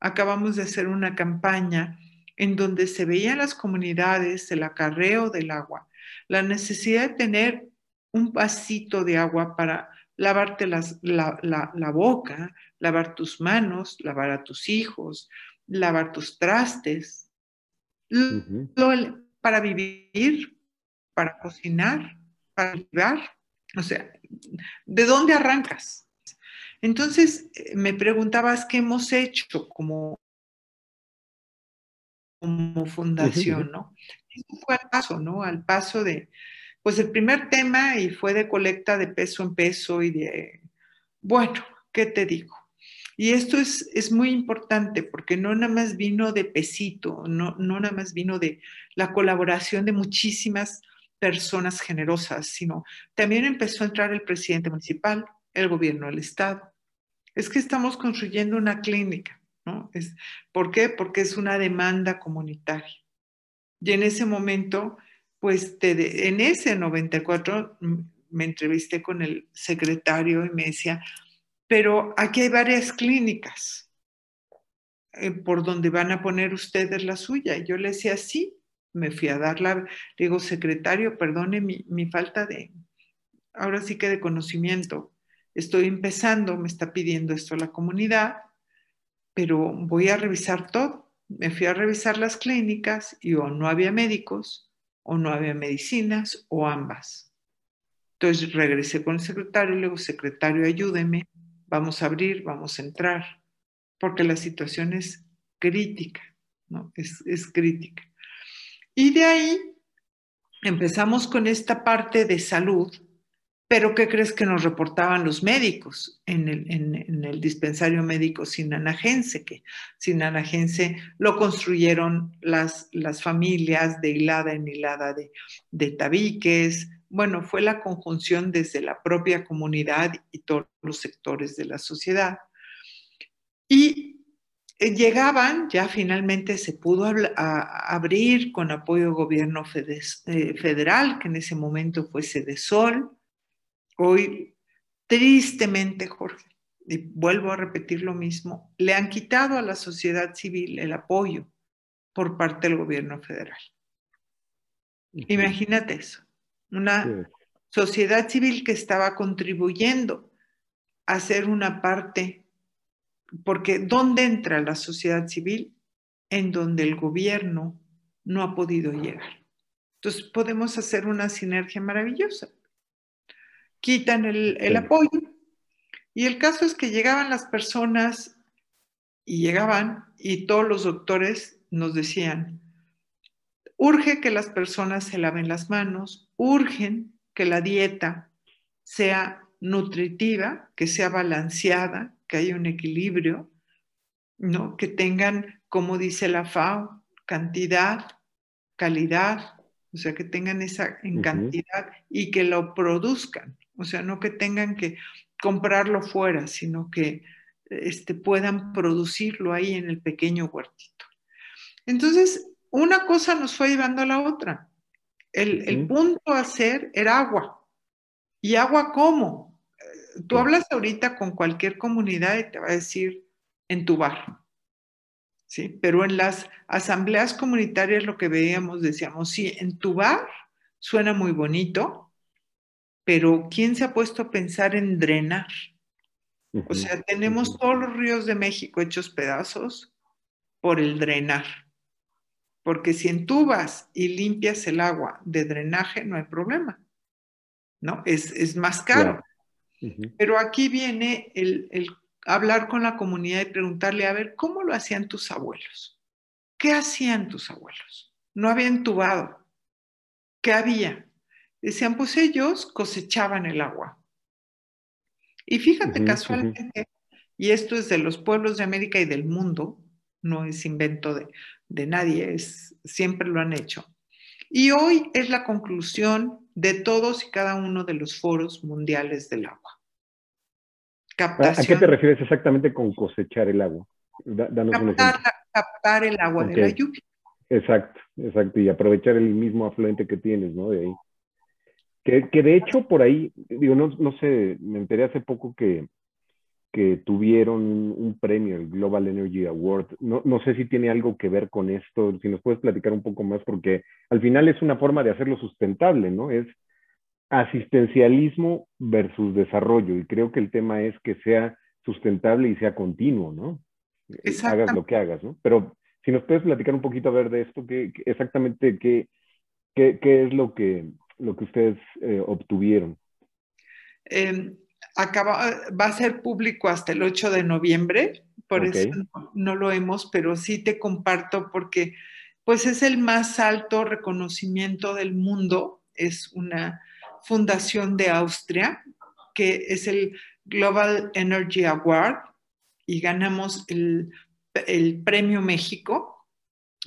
Acabamos de hacer una campaña en donde se veían las comunidades el acarreo del agua, la necesidad de tener un vasito de agua para lavarte la, boca, lavar tus manos, lavar a tus hijos, lavar tus trastes, para vivir, para cocinar, para vivir. O sea, ¿de dónde arrancas? Entonces eh, me preguntabas qué hemos hecho como como fundación, ¿no? Eso fue al paso, ¿no? Al paso de, pues el primer tema y fue de colecta de peso en peso y de, bueno, ¿qué te digo? Y esto es, es muy importante porque no nada más vino de pesito, no, no nada más vino de la colaboración de muchísimas personas generosas, sino también empezó a entrar el presidente municipal, el gobierno del estado. Es que estamos construyendo una clínica ¿no? Es, ¿Por qué? Porque es una demanda comunitaria. Y en ese momento, pues en ese 94 me entrevisté con el secretario y me decía, pero aquí hay varias clínicas. eh, por donde van a poner ustedes la suya. Y yo le decía, sí, me fui a dar la, digo, secretario, perdone mi, mi falta de, ahora sí que de conocimiento. Estoy empezando, me está pidiendo esto la comunidad, pero voy a revisar todo. Me fui a revisar las clínicas y o no había médicos, o no había medicinas, o ambas. Entonces regresé con el secretario y le digo, secretario, ayúdeme, vamos a abrir, vamos a entrar, porque la situación es crítica, ¿no? Es, es crítica. Y de ahí empezamos con esta parte de salud, pero ¿qué crees que nos reportaban los médicos en el, dispensario médico sinanajense? Que sinanajense lo construyeron las, familias de hilada en hilada de, tabiques. Bueno, fue la conjunción desde la propia comunidad y todos los sectores de la sociedad. Y eh, llegaban, ya finalmente se pudo abrir con apoyo del gobierno eh, federal, que en ese momento fue Sol. Hoy, tristemente, Jorge, y vuelvo a repetir lo mismo, le han quitado a la sociedad civil el apoyo por parte del gobierno federal. Imagínate eso, una sociedad civil que estaba contribuyendo a ser una parte, porque ¿dónde entra la sociedad civil? En donde el gobierno no ha podido llegar. Entonces podemos hacer una sinergia maravillosa quitan el, apoyo. Y el caso es que llegaban las personas y llegaban y todos los doctores nos decían, urge que las personas se laven las manos, urgen que la dieta sea nutritiva, que sea balanceada, que haya un equilibrio, ¿no? que tengan, como dice la FAO, cantidad, calidad, o sea, que tengan esa en cantidad y que lo produzcan. O sea, no que tengan que comprarlo fuera, sino que este, puedan producirlo ahí en el pequeño huertito. Entonces, una cosa nos fue llevando a la otra. El, punto a hacer era agua. ¿Y agua cómo? Tú hablas ahorita con cualquier comunidad y te va a decir en tu bar. ¿Sí? Pero en las asambleas comunitarias lo que veíamos, decíamos, sí, en tu bar suena muy bonito, pero ¿quién se ha puesto a pensar en drenar? O sea, tenemos todos los ríos de México hechos pedazos por el drenar. Porque si entubas y limpias el agua de drenaje, no hay problema. ¿No? Es, más caro. Pero aquí viene el, el hablar con la comunidad y preguntarle, a ver, ¿cómo lo hacían tus abuelos? ¿Qué hacían tus abuelos? No había entubado. ¿Qué había? Decían, pues ellos cosechaban el agua. Y fíjate casualmente, y esto es de los pueblos de América y del mundo, no es invento de, de nadie, es, siempre lo han hecho. Y hoy es la conclusión de todos y cada uno de los foros mundiales del agua. ¿A qué te refieres exactamente con cosechar el agua? captar, el agua de la lluvia. Exacto, exacto, y aprovechar el mismo afluente que tienes, ¿no? De ahí. Que, que, de hecho por ahí, digo, no, no sé, me enteré hace poco que, que tuvieron un, premio, el Global Energy Award. No, no, sé si tiene algo que ver con esto, si nos puedes platicar un poco más, porque al final es una forma de hacerlo sustentable, ¿no? Es asistencialismo versus desarrollo, y creo que el tema es que sea sustentable y sea continuo, ¿no? Hagas lo que hagas, ¿no? Pero si nos puedes platicar un poquito a ver de esto, ¿qué, exactamente qué, qué, qué es lo que, lo que ustedes eh, obtuvieron? Em, acaba, va a ser público hasta el 8 de noviembre, por eso no, lo hemos, pero sí te comparto porque pues es el más alto reconocimiento del mundo, es una fundación de Austria, que es el Global Energy Award, y ganamos el, el Premio México,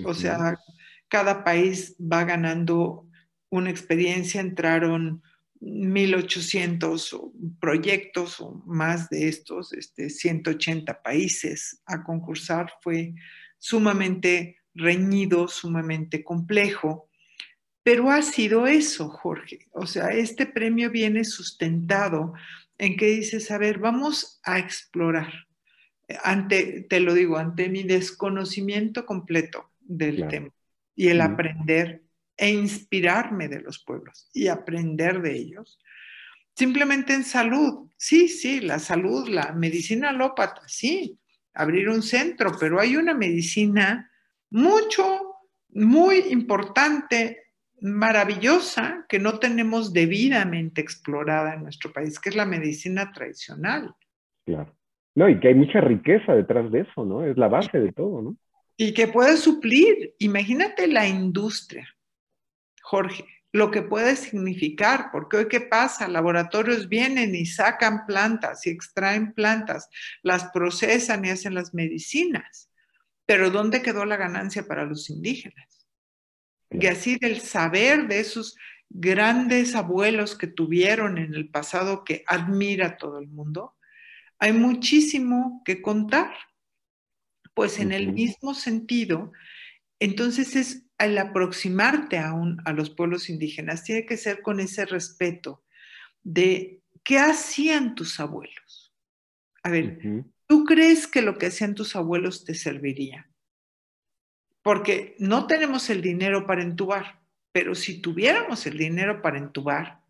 o sea, cada país va ganando una experiencia, entraron 1.800 proyectos o más de estos, este, 180 países a concursar. Fue sumamente reñido, sumamente complejo, pero ha sido eso, Jorge. O sea, este premio viene sustentado en que dices, a ver, vamos a explorar. ante, te lo digo, ante mi desconocimiento completo del tema y el aprender e inspirarme de los pueblos y aprender de ellos. Simplemente en salud, sí, sí, la salud, la medicina alópata, sí, abrir un centro, pero hay una medicina mucho, muy importante, maravillosa, que no tenemos debidamente explorada en nuestro país, que es la medicina tradicional. Claro. No, y que hay mucha riqueza detrás de eso, ¿no? Es la base de todo, ¿no? Y que puede suplir, imagínate la industria, Jorge, lo que puede significar, porque hoy qué pasa, laboratorios vienen y sacan plantas y extraen plantas, las procesan y hacen las medicinas, pero ¿dónde quedó la ganancia para los indígenas? Y así del saber de esos grandes abuelos que tuvieron en el pasado que admira todo el mundo, hay muchísimo que contar. Pues en el mismo sentido, entonces es al aproximarte a, a los pueblos indígenas, tiene que ser con ese respeto de qué hacían tus abuelos. A ver, ¿tú crees que lo que hacían tus abuelos te serviría? Porque no tenemos el dinero para entubar, pero si tuviéramos el dinero para entubar,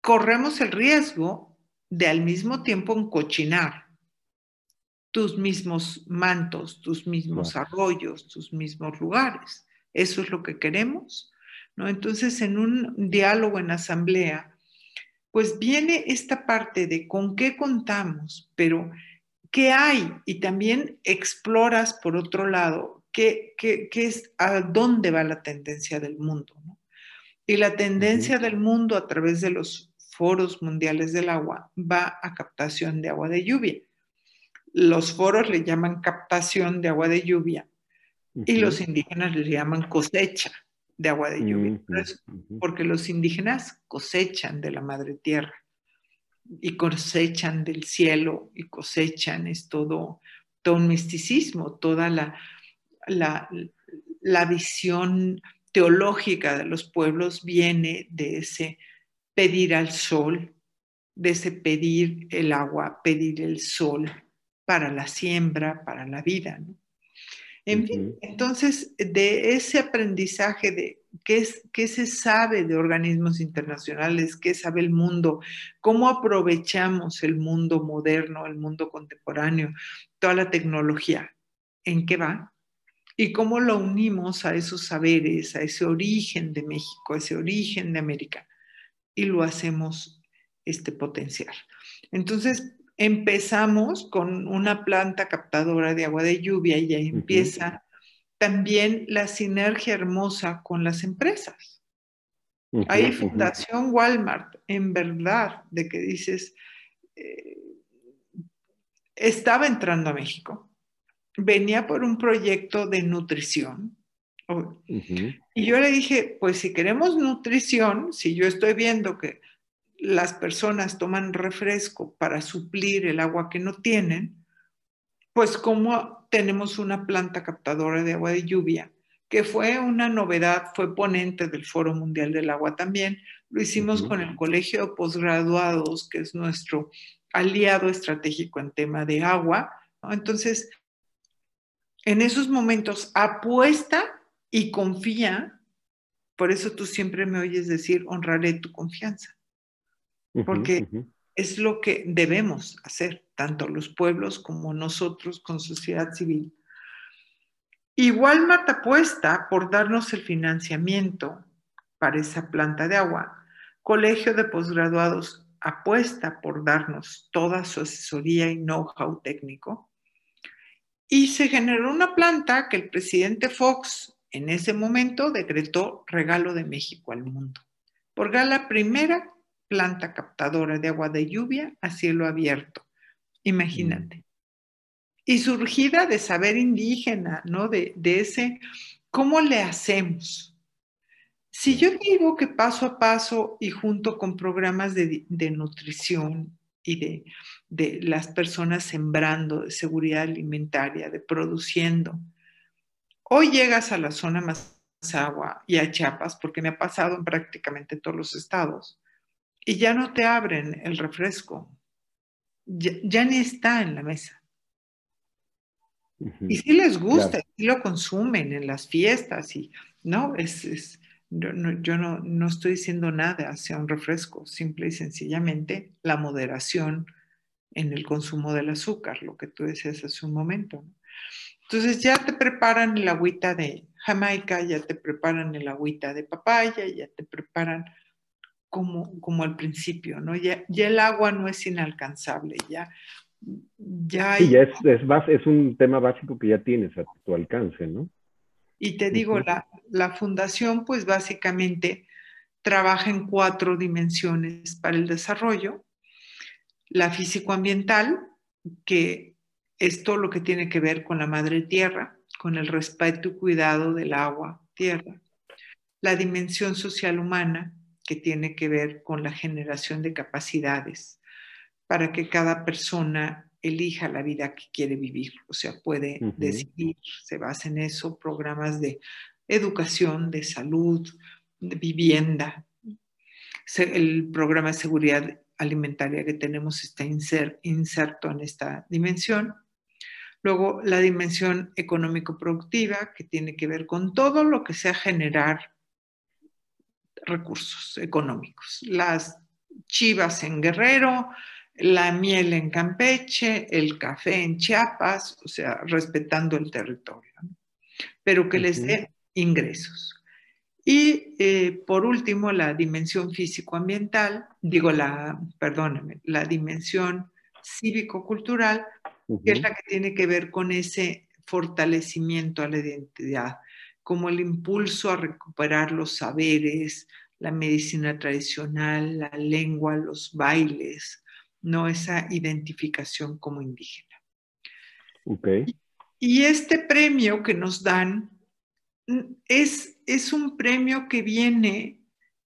corremos el riesgo de al mismo tiempo encochinar tus mismos mantos, tus mismos arroyos, tus mismos lugares. Eso es lo que queremos, ¿no? Entonces, en un diálogo en asamblea, pues viene esta parte de con qué contamos, pero qué hay y también exploras por otro lado qué, qué, qué es, a dónde va la tendencia del mundo, ¿no? Y la tendencia del mundo a través de los foros mundiales del agua va a captación de agua de lluvia. Los foros le llaman captación de agua de lluvia y los indígenas le llaman cosecha de agua de lluvia, porque los indígenas cosechan de la madre tierra y cosechan del cielo y cosechan, es todo, todo un misticismo, toda la, la, la visión teológica de los pueblos viene de ese pedir al sol, de ese pedir el agua, pedir el sol para la siembra, para la vida. En fin, entonces, de ese aprendizaje de qué, es, qué se sabe de organismos internacionales, qué sabe el mundo, cómo aprovechamos el mundo moderno, el mundo contemporáneo, toda la tecnología, en qué va, y cómo lo unimos a esos saberes, a ese origen de México, a ese origen de América y lo hacemos este potencial. Entonces, empezamos con una planta captadora de agua de lluvia y ahí empieza también la sinergia hermosa con las empresas. Hay Fundación Walmart, en verdad, de que dices, eh, estaba entrando a México, venía por un proyecto de nutrición, y yo le dije, pues si queremos nutrición, si yo estoy viendo que las personas toman refresco para suplir el agua que no tienen, pues como tenemos una planta captadora de agua de lluvia, que fue una novedad, fue ponente del Foro Mundial del Agua también, lo hicimos con el Colegio de Postgraduados, que es nuestro aliado estratégico en tema de agua. Entonces, en esos momentos apuesta y confía, por eso tú siempre me oyes decir, honraré tu confianza, porque es lo que debemos hacer, tanto los pueblos como nosotros con sociedad civil. Igual Mata apuesta por darnos el financiamiento para esa planta de agua. Colegio de Posgraduados apuesta por darnos toda su asesoría y know-how técnico. Y se generó una planta que el presidente Fox en ese momento decretó regalo de México al mundo, porque era la primera planta captadora de agua de lluvia a cielo abierto. Imagínate. Y surgida de saber indígena, ¿no? De, ese, ¿cómo le hacemos? Si yo digo que paso a paso y junto con programas de, nutrición y de, de las personas sembrando, de seguridad alimentaria, de produciendo, Hoy llegas a la zona más agua y a Chiapas, porque me ha pasado en prácticamente todos los estados, y ya no te abren el refresco, ya, ni está en la mesa. Y sí les gusta, y lo consumen en las fiestas, y no, es, yo, no, no, estoy diciendo nada hacia un refresco, simple y sencillamente la moderación en el consumo del azúcar, lo que tú decías hace un momento. Entonces ya te preparan el agüita de Jamaica, ya te preparan el agüita de papaya, ya te preparan como, como al principio, ¿no? Ya, ya el agua no es inalcanzable, ya, ya, sí, ya es, es, es, un tema básico que ya tienes a tu alcance, ¿no? Y te digo, la, la fundación pues básicamente trabaja en cuatro dimensiones para el desarrollo. La físico-ambiental, que es todo lo que tiene que ver con la madre tierra, con el respeto y cuidado del agua, tierra. La dimensión social humana, que tiene que ver con la generación de capacidades para que cada persona elija la vida que quiere vivir, o sea, puede decidir, se basa en eso, programas de educación, de salud, de vivienda. El programa de seguridad alimentaria que tenemos está inserto en esta dimensión. Luego, la dimensión económico-productiva, que tiene que ver con todo lo que sea generar recursos económicos. Las chivas en Guerrero, la miel en Campeche, el café en Chiapas, o sea, respetando el territorio, pero que les dé ingresos. Y eh, por último, la dimensión físico-ambiental, digo, la, la dimensión cívico-cultural, que es la que tiene que ver con ese fortalecimiento a la identidad, como el impulso a recuperar los saberes, la medicina tradicional, la lengua, los bailes, no esa identificación como indígena. Okay. Y este premio que nos dan mm, es, es un premio que viene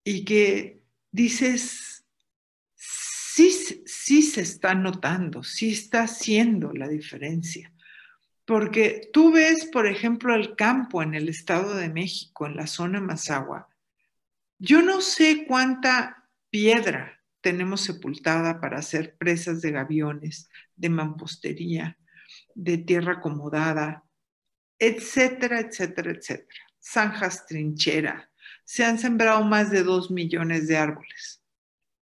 y que dices, sí, sí se está notando, sí está haciendo la diferencia. Porque tú ves, por ejemplo, el campo en el Estado de México, en la zona Mazagua. Yo no sé cuánta piedra tenemos sepultada para hacer presas de gaviones, de mampostería, de tierra acomodada, etcétera, etcétera, etcétera. Zanjas trinchera. Se han sembrado más de dos millones de árboles.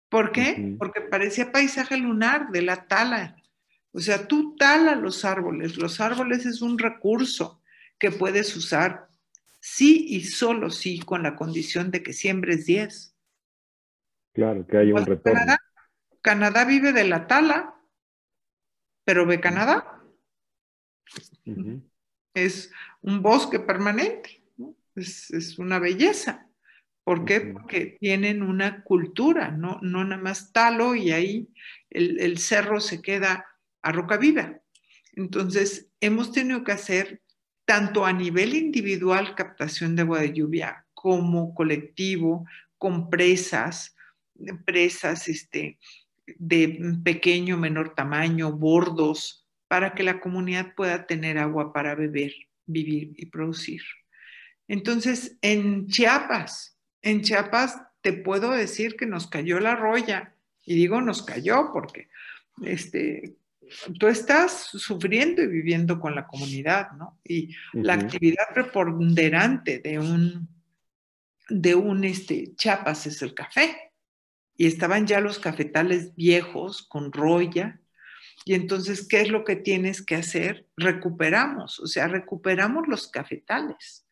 ¿Por qué? Porque parecía paisaje lunar de la tala. O sea, tú tala los árboles. Los árboles es un recurso que puedes usar sí y solo sí con la condición de que siembres 10. Claro, que haya un pues, retorno. Canadá, vive de la tala, pero ve Canadá. Es un bosque permanente, es, una belleza. ¿Por qué? Porque tienen una cultura, no, no nada más talo y ahí el, el cerro se queda a roca viva. Entonces, hemos tenido que hacer tanto a nivel individual captación de agua de lluvia como colectivo, con presas, empresas este, de pequeño, menor tamaño, bordos, para que la comunidad pueda tener agua para beber, vivir y producir. Entonces, en Chiapas, en Chiapas te puedo decir que nos cayó la roya, y digo nos cayó porque este, tú estás sufriendo y viviendo con la comunidad, ¿no? Y la actividad preponderante de un, de un este, Chiapas es el café y estaban ya los cafetales viejos con roya. Y entonces, ¿qué es lo que tienes que hacer? Recuperamos, o sea, recuperamos los cafetales.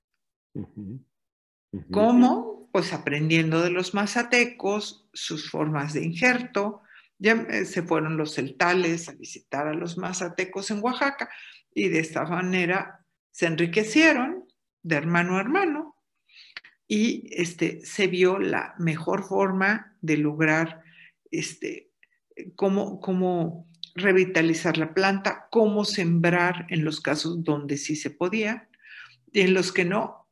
¿Cómo? Pues aprendiendo de los mazatecos, sus formas de injerto. Ya eh, se fueron los celtales a visitar a los mazatecos en Oaxaca y de esta manera se enriquecieron de hermano a hermano y este, se vio la mejor forma de lograr este, cómo, cómo revitalizar la planta, cómo sembrar en los casos donde sí se podía y en los que no,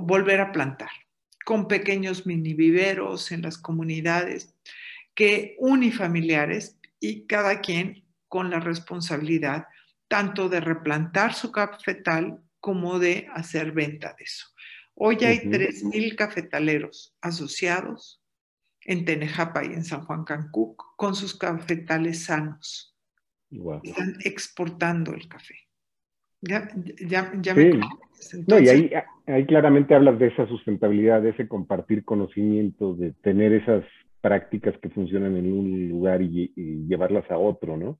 volver a plantar con pequeños mini viveros en las comunidades que unifamiliares y cada quien con la responsabilidad tanto de replantar su cafetal como de hacer venta de eso. Hoy hay 3.000 cafetaleros asociados en Tenejapa y en San Juan Cancuc con sus cafetales sanos. Están exportando el café. Ya, ya, ya me No, y ahí, ahí claramente hablas de esa sustentabilidad, de ese compartir conocimientos, de tener esas prácticas que funcionan en un lugar y, llevarlas a otro, ¿no?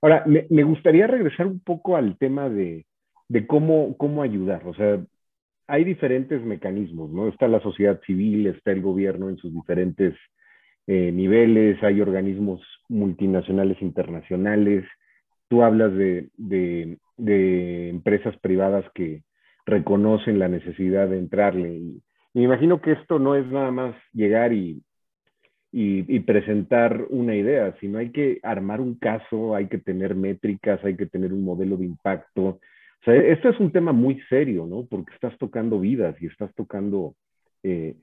Ahora, me, gustaría regresar un poco al tema de, de cómo, cómo ayudar. O sea, hay diferentes mecanismos, ¿no? Está la sociedad civil, está el gobierno en sus diferentes eh, niveles, hay organismos multinacionales internacionales, tú hablas de, de, empresas privadas que reconocen la necesidad de entrarle. Y, me imagino que esto no es nada más llegar y, y, presentar una idea, sino hay que armar un caso, hay que tener métricas, hay que tener un modelo de impacto. O sea, esto es un tema muy serio, ¿no? Porque estás tocando vidas y estás tocando eh,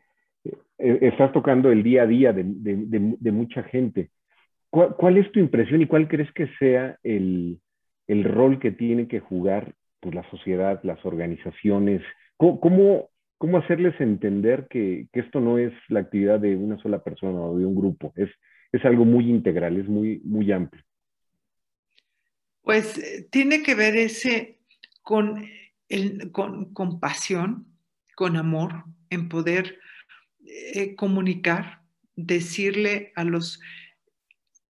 eh, estás tocando el día a día de, mucha gente. ¿Cuál, es tu impresión y cuál crees que sea el, rol que tiene que jugar pues, la sociedad, las organizaciones? ¿Cómo, cómo, hacerles entender que, esto no es la actividad de una sola persona o de un grupo? Es, es algo muy integral, es muy, muy amplio. Pues eh, tiene que ver ese con, el, con, con pasión, con amor, en poder eh, comunicar, decirle a los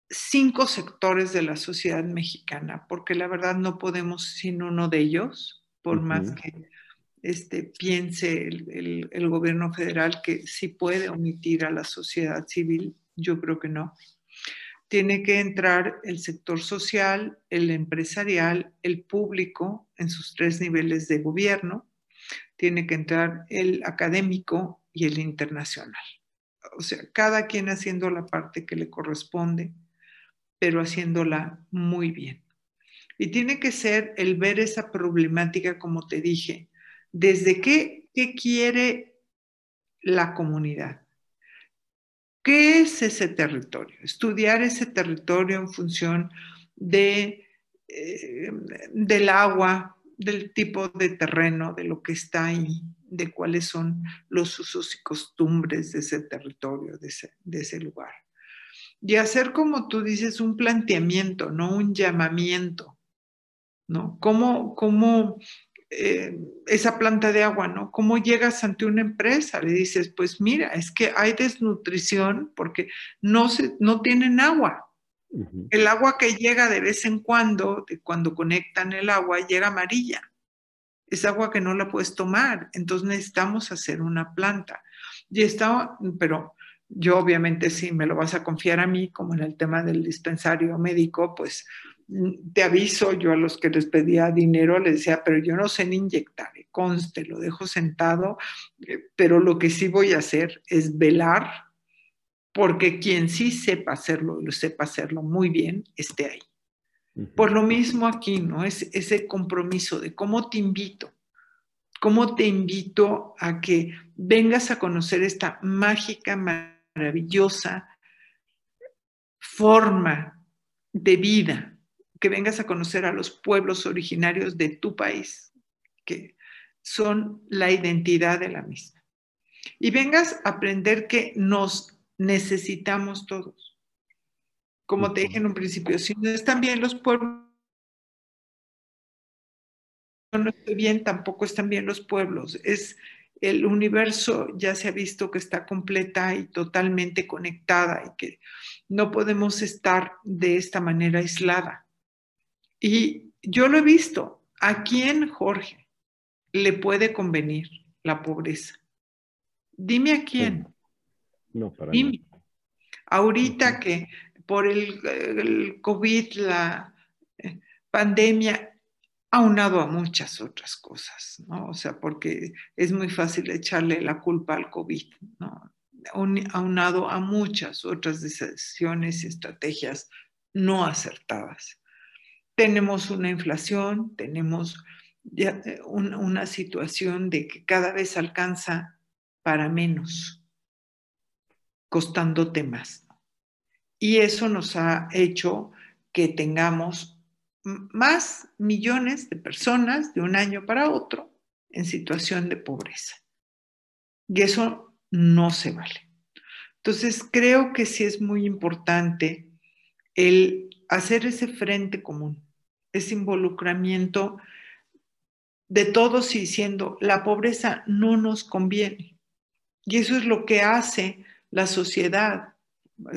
cinco sectores de la sociedad mexicana, porque la verdad no podemos sin uno de ellos, por más que este, piense el, el, gobierno federal que sí puede omitir a la sociedad civil, yo creo que no. Tiene que entrar el sector social, el empresarial, el público en sus tres niveles de gobierno, tiene que entrar el académico, y el internacional. O sea, cada quien haciendo la parte que le corresponde, pero haciéndola muy bien. Y tiene que ser el ver esa problemática, como te dije, desde qué, qué quiere la comunidad. ¿Qué es ese territorio? Estudiar ese territorio en función de, eh, del agua, del tipo de terreno, de lo que está ahí, de cuáles son los usos y costumbres de ese territorio, de ese, lugar. Y hacer, como tú dices, un planteamiento, no un llamamiento, ¿no? ¿Cómo, cómo eh, esa planta de agua, ¿no? ¿Cómo llegas ante una empresa? Le dices, pues mira, es que hay desnutrición porque no, se, no tienen agua. El agua que llega de vez en cuando, de cuando conectan el agua, llega amarilla es agua que no la puedes tomar, entonces necesitamos hacer una planta. Y estaba, pero yo obviamente si me lo vas a confiar a mí, como en el tema del dispensario médico, pues te aviso, yo a los que les pedía dinero les decía, pero yo no sé ni inyectar, eh, conste, lo dejo sentado, eh, pero lo que sí voy a hacer es velar porque quien sí sepa hacerlo, lo sepa hacerlo muy bien, esté ahí. Por lo mismo aquí, ¿no? Es ese compromiso de cómo te invito, cómo te invito a que vengas a conocer esta mágica, maravillosa forma de vida, que vengas a conocer a los pueblos originarios de tu país, que son la identidad de la misma. Y vengas a aprender que nos necesitamos todos como te dije en un principio, si no están bien los pueblos, no estoy bien, tampoco están bien los pueblos. Es el universo ya se ha visto que está completa y totalmente conectada y que no podemos estar de esta manera aislada. Y yo lo he visto. ¿A quién, Jorge, le puede convenir la pobreza? Dime a quién. No, para Dime. Ahorita que por el, COVID, la eh, pandemia, aunado a muchas otras cosas, ¿no? O sea, porque es muy fácil echarle la culpa al COVID, ¿no? Aunado a muchas otras decisiones y estrategias no acertadas. Tenemos una inflación, tenemos eh, una situación de que cada vez alcanza para menos, costándote más. Y eso nos ha hecho que tengamos más millones de personas de un año para otro en situación de pobreza. Y eso no se vale. Entonces, creo que sí es muy importante el hacer ese frente común, ese involucramiento de todos y diciendo, la pobreza no nos conviene. Y eso es lo que hace la sociedad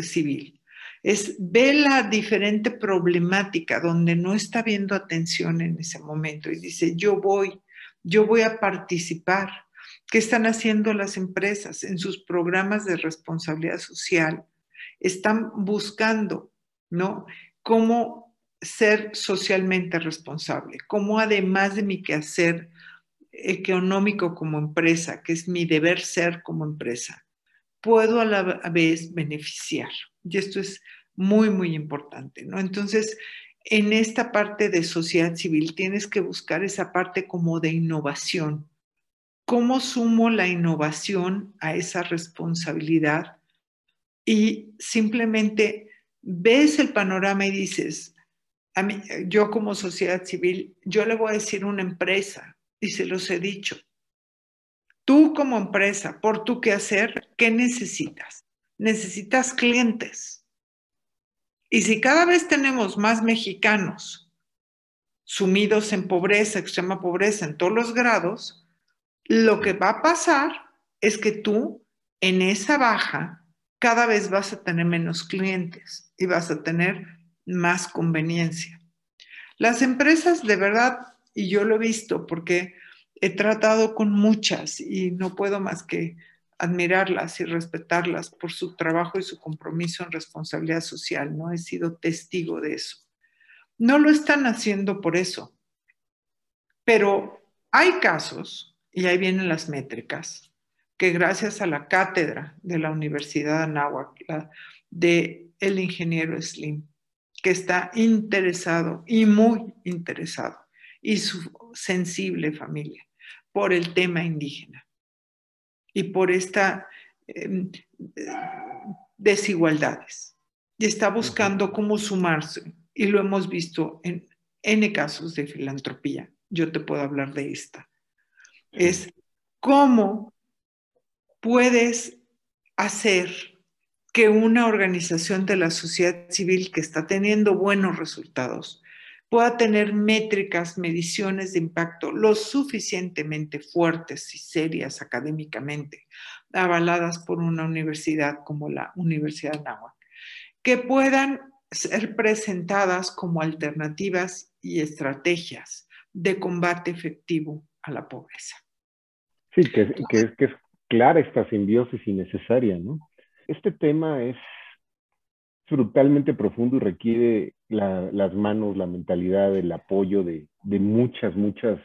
civil. Es ve la diferente problemática donde no está viendo atención en ese momento y dice, yo voy, yo voy a participar. ¿Qué están haciendo las empresas en sus programas de responsabilidad social? Están buscando, ¿no? Cómo ser socialmente responsable, como además de mi quehacer económico como empresa, que es mi deber ser como empresa, puedo a la vez beneficiar. Y esto es muy, muy importante, ¿no? Entonces, en esta parte de sociedad civil tienes que buscar esa parte como de innovación. ¿Cómo sumo la innovación a esa responsabilidad? Y simplemente ves el panorama y dices, yo como sociedad civil, yo le voy a decir a una empresa, y se los he dicho, tú como empresa, por tu hacer, ¿qué necesitas? Necesitas clientes. Y si cada vez tenemos más mexicanos sumidos en pobreza, extrema pobreza, en todos los grados, lo que va a pasar es que tú en esa baja cada vez vas a tener menos clientes y vas a tener más conveniencia. Las empresas de verdad, y yo lo he visto porque he tratado con muchas y no puedo más que admirarlas y respetarlas por su trabajo y su compromiso en responsabilidad social, ¿no? He sido testigo de eso. No lo están haciendo por eso, pero hay casos, y ahí vienen las métricas, que gracias a la cátedra de la Universidad de Anáhuac, de el ingeniero Slim, que está interesado y muy interesado, y su sensible familia, por el tema indígena y por estas em, desigualdades. Y está buscando cómo sumarse, y lo hemos visto en N casos de filantropía. Yo te puedo hablar de esta. Es cómo puedes hacer que una organización de la sociedad civil que está teniendo buenos resultados pueda tener métricas, mediciones de impacto lo suficientemente fuertes y serias académicamente, avaladas por una universidad como la Universidad Nahuatl, que puedan ser presentadas como alternativas y estrategias de combate efectivo a la pobreza. Sí, que, que es clara esta simbiosis innecesaria, ¿no? Este tema es brutalmente profundo y requiere las manos, la mentalidad, el apoyo de, muchas, muchas,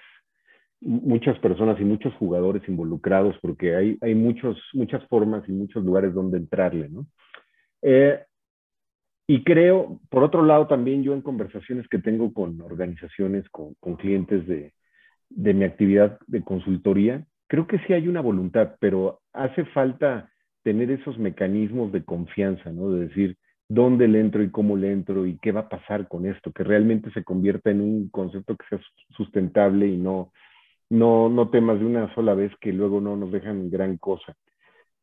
muchas personas y muchos jugadores involucrados, porque hay, hay muchos, muchas formas y muchos lugares donde entrarle, ¿no? Eh, y creo, por otro lado, también yo en conversaciones que tengo con organizaciones, con, con clientes de, de mi actividad de consultoría, creo que sí hay una voluntad, pero hace falta tener esos mecanismos de confianza, ¿no? De decir dónde le entro y cómo le entro y qué va a pasar con esto, que realmente se convierta en un concepto que sea sustentable y no, no, no temas de una sola vez que luego no nos dejan gran cosa.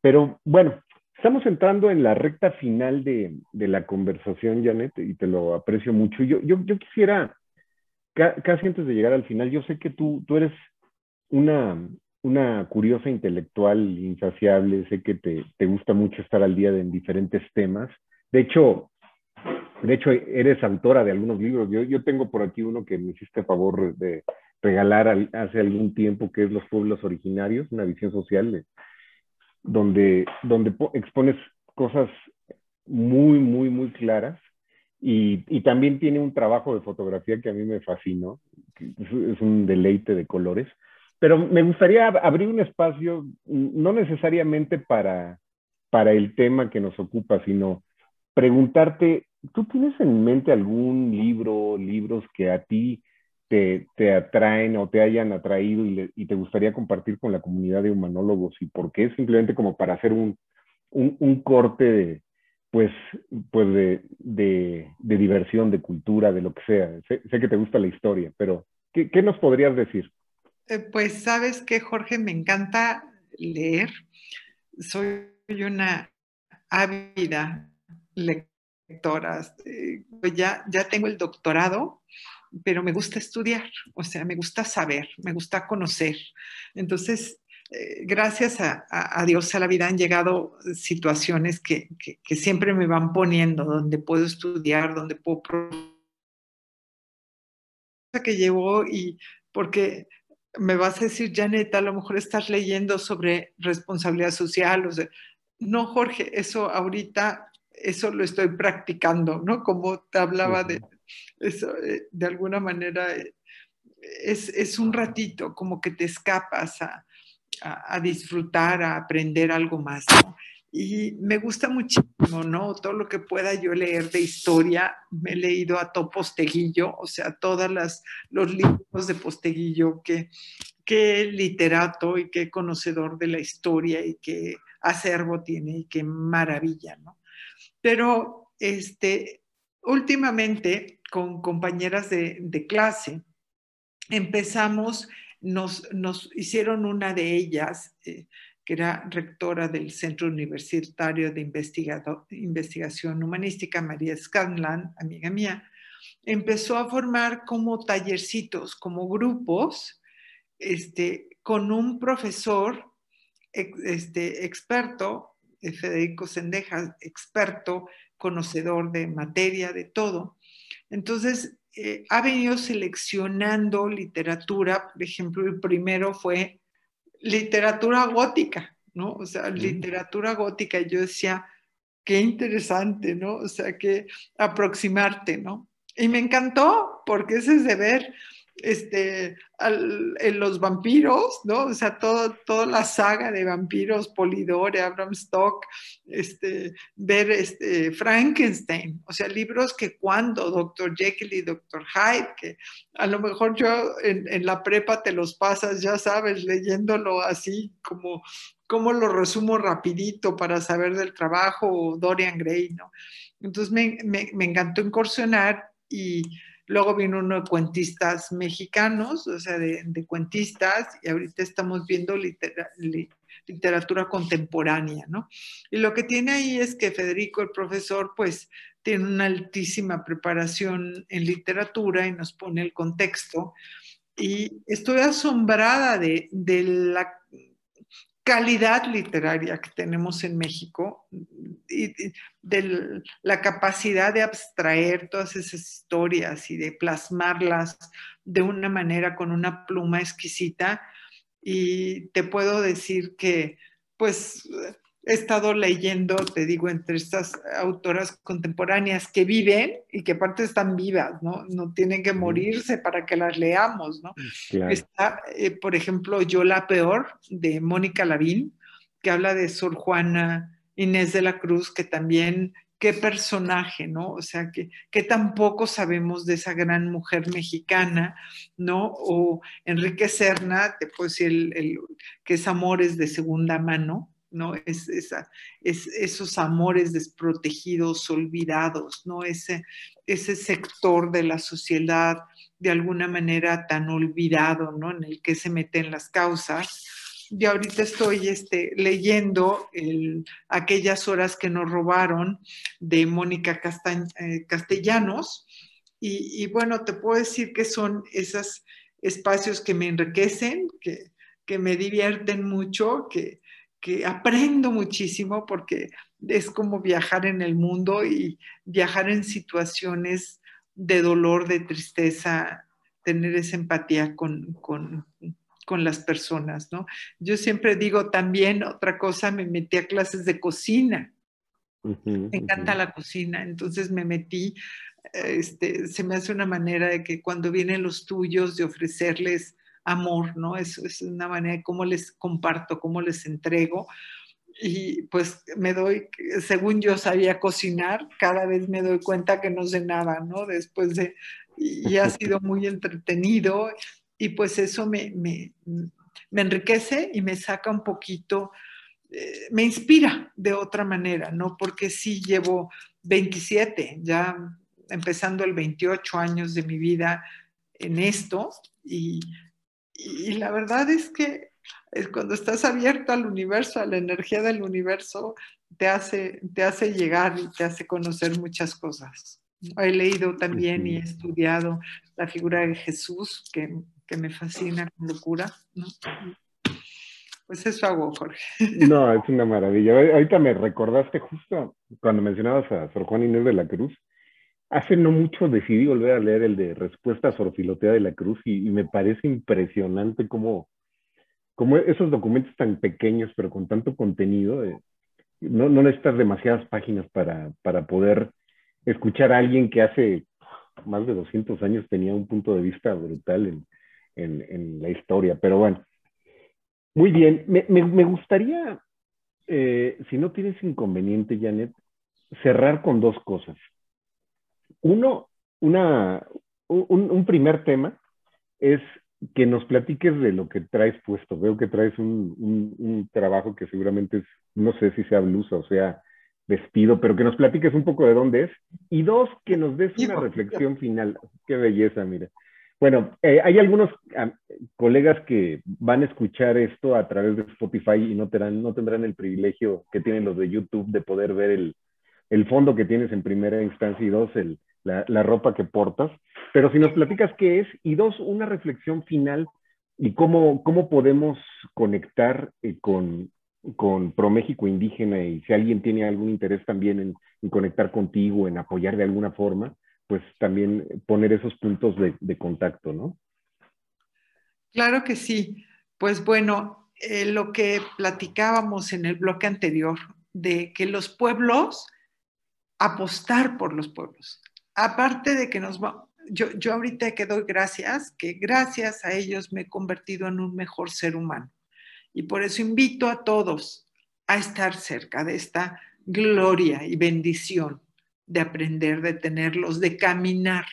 Pero bueno, estamos entrando en la recta final de, de la conversación, Janet, y te lo aprecio mucho. Yo, yo, yo quisiera, casi antes de llegar al final, yo sé que tú, tú eres una, una curiosa intelectual insaciable, sé que te, te, gusta mucho estar al día en diferentes temas. De hecho, de hecho, eres autora de algunos libros. Yo, yo tengo por aquí uno que me hiciste favor de regalar hace algún tiempo, que es Los Pueblos Originarios, una visión social, donde, donde expones cosas muy, muy, muy claras. Y, y, también tiene un trabajo de fotografía que a mí me fascinó, es, es un deleite de colores. Pero me gustaría abrir un espacio, no necesariamente para, para el tema que nos ocupa, sino preguntarte, ¿tú tienes en mente algún libro, libros que a ti te, te atraen o te hayan atraído y, y, te gustaría compartir con la comunidad de humanólogos? ¿Y por qué? Simplemente como para hacer un, un, corte de, pues, pues de, de, de, diversión, de cultura, de lo que sea. Sé, sé que te gusta la historia, pero ¿qué, ¿qué, nos podrías decir? Eh, pues sabes que, Jorge, me encanta leer. Soy una ávida lectora. Pues ya, ya tengo el doctorado pero me gusta estudiar, o sea, me gusta saber, me gusta conocer. Entonces, eh, gracias a, Dios a la vida han llegado situaciones que, que, siempre me van poniendo, donde puedo estudiar, donde puedo... que llevo y porque me vas a decir, Janet, a lo mejor estás leyendo sobre responsabilidad social. O sea, no, Jorge, eso ahorita, eso lo estoy practicando, ¿no? Como te hablaba de eso, eh, de alguna manera, eh, es, es, un ratito, como que te escapas a, a, disfrutar, a aprender algo más, ¿no? Y me gusta muchísimo, ¿no? Todo lo que pueda yo leer de historia, me he leído a todo Posteguillo, o sea, todos los libros de Posteguillo, que, qué literato y qué conocedor de la historia y qué acervo tiene y qué maravilla, ¿no? Pero, este, últimamente, con compañeras de, clase, empezamos nos, nos hicieron una de ellas, eh, que era rectora del Centro Universitario de Investigación Humanística, María Scanlan, amiga mía, empezó a formar como tallercitos, como grupos, este, con un profesor este, experto, eh, Federico Sendejas, experto, conocedor de materia, de todo. Entonces, eh, ha venido seleccionando literatura, por ejemplo, el primero fue literatura gótica, ¿no? O sea, literatura gótica, y yo decía, qué interesante, ¿no? O sea, que aproximarte, ¿no? Y me encantó, porque ese es de ver este, en los vampiros, ¿no? O sea, todo, toda la saga de vampiros, Polidore, Abraham Stock, este, ver este, Frankenstein, o sea, libros que cuando Dr. Jekyll y Dr. Hyde, que a lo mejor yo en, la prepa te los pasas, ya sabes, leyéndolo así como como lo resumo rapidito para saber del trabajo, Dorian Gray, ¿no? Entonces me, me, me encantó incursionar y Luego vino uno de cuentistas mexicanos, o sea, de, cuentistas, y ahorita estamos viendo literatura contemporánea, ¿no? Y lo que tiene ahí es que Federico, el profesor, pues tiene una altísima preparación en literatura y nos pone el contexto. Y estoy asombrada de, de la calidad literaria que tenemos en México y de la capacidad de abstraer todas esas historias y de plasmarlas de una manera con una pluma exquisita. Y te puedo decir que, pues, he estado leyendo, te digo, entre estas autoras contemporáneas que viven y que aparte están vivas, ¿no? No tienen que morirse para que las leamos, ¿no? Está, eh, por ejemplo, Yo la Peor, de Mónica Lavín, que habla de Sor Juana Inés de la Cruz, que también, qué personaje, ¿no? O sea, que, que tampoco sabemos de esa gran mujer mexicana, ¿no? O Enrique Serna, te puedo decir, el, que es Amores de segunda mano, ¿no? Es, esa, es, esos amores desprotegidos, olvidados, ¿no? Ese, ese sector de la sociedad de alguna manera tan olvidado, ¿no? En el que se meten las causas. Y ahorita estoy este, leyendo aquellas horas que nos robaron de Mónica eh, Castellanos. Y, y, bueno, te puedo decir que son esos espacios que me enriquecen, que, que me divierten mucho, que, que aprendo muchísimo porque es como viajar en el mundo y viajar en situaciones de dolor, de tristeza, tener esa empatía con, con, con las personas, ¿no? Yo siempre digo también otra cosa, me metí a clases de cocina. me encanta la cocina, entonces me metí, este, se me hace una manera de que cuando vienen los tuyos, de ofrecerles amor, ¿no? Es, es una manera de cómo les comparto, cómo les entrego. Y pues me doy, según yo sabía cocinar, cada vez me doy cuenta que no sé nada, ¿no? Después de, y ha sido muy entretenido y pues eso me, me, enriquece y me saca un poquito, eh, me inspira de otra manera, ¿no? Porque sí llevo 27, ya empezando el 28 años de mi vida en esto y y la verdad es que cuando estás abierto al universo, a la energía del universo, te hace, te hace llegar y te hace conocer muchas cosas. He leído también y he estudiado la figura de Jesús, que, que me fascina con locura. ¿no? Pues eso hago, Jorge. No, es una maravilla. Ahorita me recordaste justo cuando mencionabas a Sor Juan Inés de la Cruz. Hace no mucho decidí volver a leer el de Respuesta a de la Cruz y, me parece impresionante cómo, cómo, esos documentos tan pequeños pero con tanto contenido, eh, no, no, necesitas demasiadas páginas para, para poder escuchar a alguien que hace más de 200 años tenía un punto de vista brutal en, en, en la historia. Pero bueno, muy bien, me, me, gustaría, eh, si no tienes inconveniente, Janet, cerrar con dos cosas. Uno, una, un, primer tema es que nos platiques de lo que traes puesto. Veo que traes un, un, trabajo que seguramente es, no sé si sea blusa o sea vestido, pero que nos platiques un poco de dónde es. Y dos, que nos des una reflexión final. Qué belleza, mira. Bueno, eh, hay algunos ah, colegas que van a escuchar esto a través de Spotify y no no tendrán el privilegio que tienen los de YouTube de poder ver el, el fondo que tienes en primera instancia y dos, el, la, ropa que portas. Pero si nos platicas qué es y dos, una reflexión final y cómo, cómo podemos conectar eh, con, con ProMéxico Indígena y si alguien tiene algún interés también en, en conectar contigo, en apoyar de alguna forma, pues también poner esos puntos de, contacto, ¿no? Claro que sí. Pues bueno, eh, lo que platicábamos en el bloque anterior, de que los pueblos, apostar por los pueblos. Aparte de que nos va, yo, yo ahorita que doy gracias, que gracias a ellos me he convertido en un mejor ser humano. Y por eso invito a todos a estar cerca de esta gloria y bendición de aprender, de tenerlos, de caminar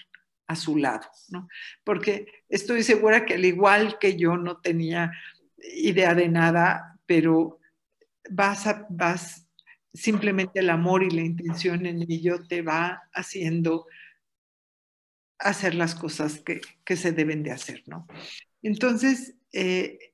a su lado, ¿no? Porque estoy segura que al igual que yo no tenía idea de nada, pero vas a, vas, simplemente el amor y la intención en ello te va haciendo hacer las cosas que, se deben de hacer, ¿no? Entonces, eh,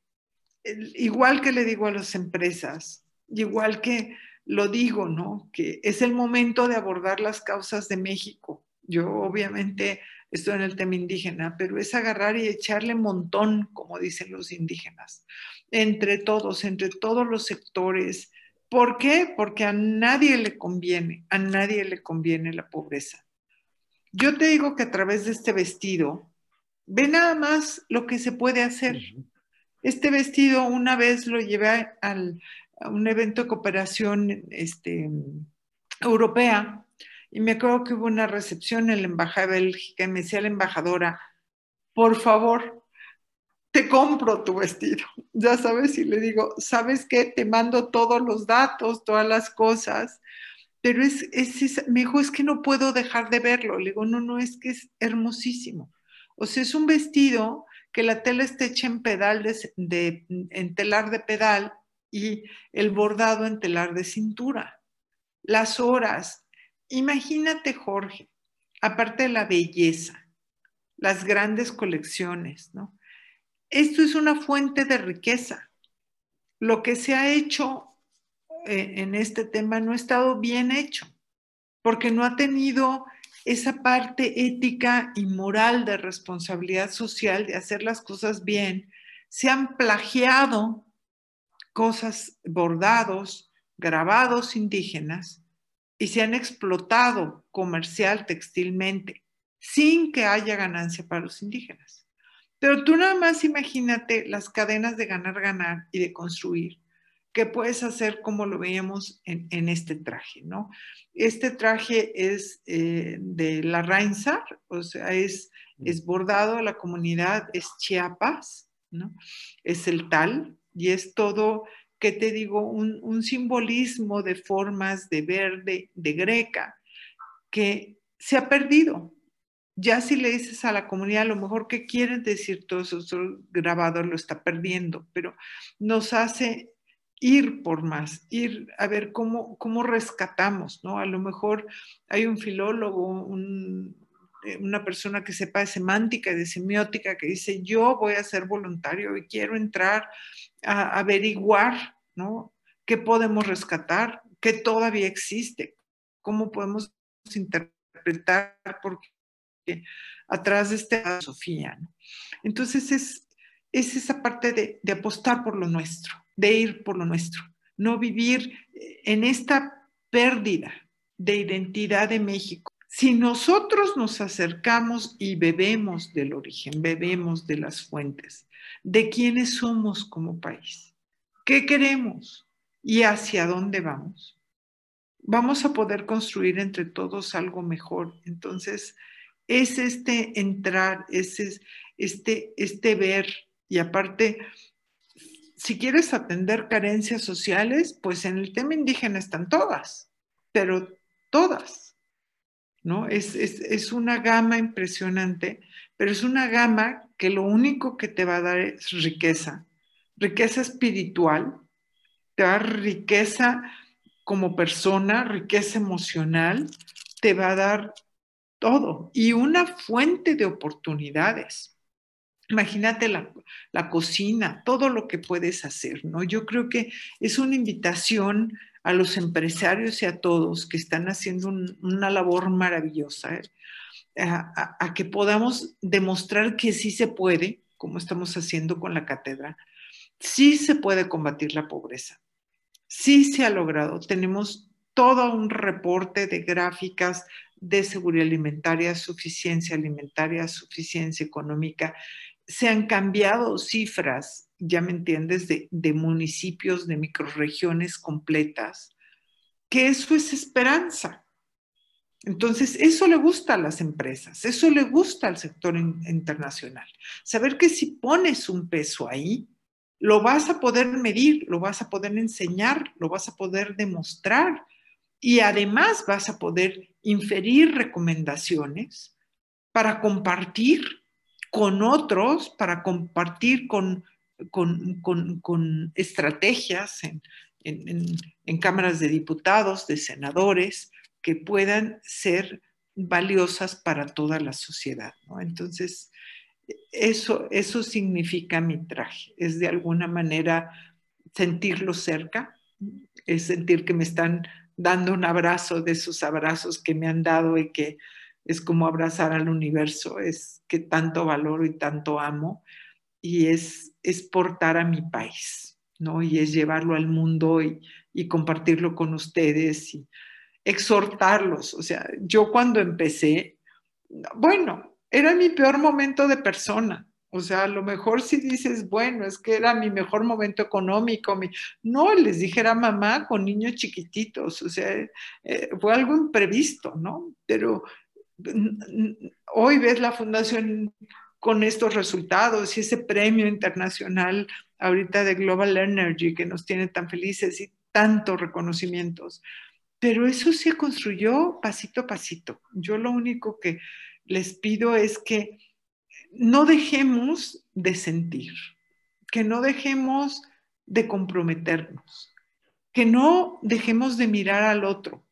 igual que le digo a las empresas, igual que lo digo, ¿no? Que es el momento de abordar las causas de México. Yo obviamente estoy en el tema indígena, pero es agarrar y echarle montón, como dicen los indígenas, entre todos, entre todos los sectores. ¿Por qué? Porque a nadie le conviene, a nadie le conviene la pobreza. Yo te digo que a través de este vestido, ve nada más lo que se puede hacer. Este vestido una vez lo llevé al, un evento de cooperación este, europea y me acuerdo que hubo una recepción en la Embajada de Bélgica y me decía la embajadora, por favor, te compro tu vestido. Ya sabes, y le digo, ¿sabes qué? Te mando todos los datos, todas las cosas, pero es, es, me dijo, es que no puedo dejar de verlo. Le digo, no, no, es que es hermosísimo. O sea, es un vestido que la tela está hecha en pedal de en telar de pedal y el bordado en telar de cintura. Las horas. Imagínate, Jorge, aparte de la belleza, las grandes colecciones, ¿no? Esto es una fuente de riqueza. Lo que se ha hecho eh, en este tema no ha estado bien hecho, porque no ha tenido esa parte ética y moral de responsabilidad social de hacer las cosas bien. Se han plagiado cosas, bordados, grabados indígenas y se han explotado comercial, textilmente, sin que haya ganancia para los indígenas. Pero tú nada más imagínate las cadenas de ganar, ganar y de construir que puedes hacer como lo veíamos en, este traje, ¿no? Este traje es eh, de la Reinsar, o sea, es, es bordado, la comunidad es Chiapas, ¿no? Es el tal, y es todo, ¿qué te digo? Un, simbolismo de formas de verde, de greca, que se ha perdido. Ya si le dices a la comunidad, a lo mejor qué quieren decir todos esos grabados, lo está perdiendo, pero nos hace ir por más, ir a ver cómo, cómo rescatamos, ¿no? A lo mejor hay un filólogo, eh, una persona que sepa de semántica y de semiótica que dice, yo voy a ser voluntario y quiero entrar a averiguar, ¿no? ¿Qué podemos rescatar? ¿Qué todavía existe? ¿Cómo podemos interpretar porque atrás de esta Sofía. Entonces es, es esa parte de, de apostar por lo nuestro, de ir por lo nuestro, no vivir en esta pérdida de identidad de México. Si nosotros nos acercamos y bebemos del origen, bebemos de las fuentes, de quiénes somos como país, qué queremos y hacia dónde vamos, vamos a poder construir entre todos algo mejor. Entonces, es este entrar, es este, este ver y aparte, si quieres atender carencias sociales, pues en el tema indígena están todas, pero todas, ¿no? Es, es, una gama impresionante, pero es una gama que lo único que te va a dar es riqueza, riqueza espiritual, te va a dar riqueza como persona, riqueza emocional, te va a dar todo y una fuente de oportunidades. Imagínate la, cocina, todo lo que puedes hacer, ¿no? Yo creo que es una invitación a los empresarios y a todos que están haciendo una labor maravillosa, ¿eh? a, que podamos demostrar que sí se puede, como estamos haciendo con la cátedra, sí se puede combatir la pobreza, sí se ha logrado. Tenemos todo un reporte de gráficas de seguridad alimentaria, suficiencia alimentaria, suficiencia económica se han cambiado cifras, ya me entiendes, de, municipios, de microregiones completas, que eso es esperanza. Entonces, eso le gusta a las empresas, eso le gusta al sector internacional. Saber que si pones un peso ahí, lo vas a poder medir, lo vas a poder enseñar, lo vas a poder demostrar y además vas a poder inferir recomendaciones para compartir con otros para compartir con, con, estrategias en, en, cámaras de diputados, de senadores, que puedan ser valiosas para toda la sociedad. Entonces, eso, eso significa mi traje, es de alguna manera sentirlo cerca, es sentir que me están dando un abrazo de esos abrazos que me han dado y que es como abrazar al universo, es que tanto valoro y tanto amo, y es, es portar a mi país, ¿no? Y es llevarlo al mundo y, y compartirlo con ustedes y exhortarlos. O sea, yo cuando empecé, bueno, era mi peor momento de persona. O sea, a lo mejor si dices, bueno, es que era mi mejor momento económico. Mi... No, les dijera mamá con niños chiquititos. O sea, eh, fue algo imprevisto, ¿no? Pero hoy ves la fundación con estos resultados y ese premio internacional ahorita de Global Energy que nos tiene tan felices y tantos reconocimientos. Pero eso se construyó pasito a pasito. Yo lo único que les pido es que no dejemos de sentir, que no dejemos de comprometernos, que no dejemos de mirar al otro,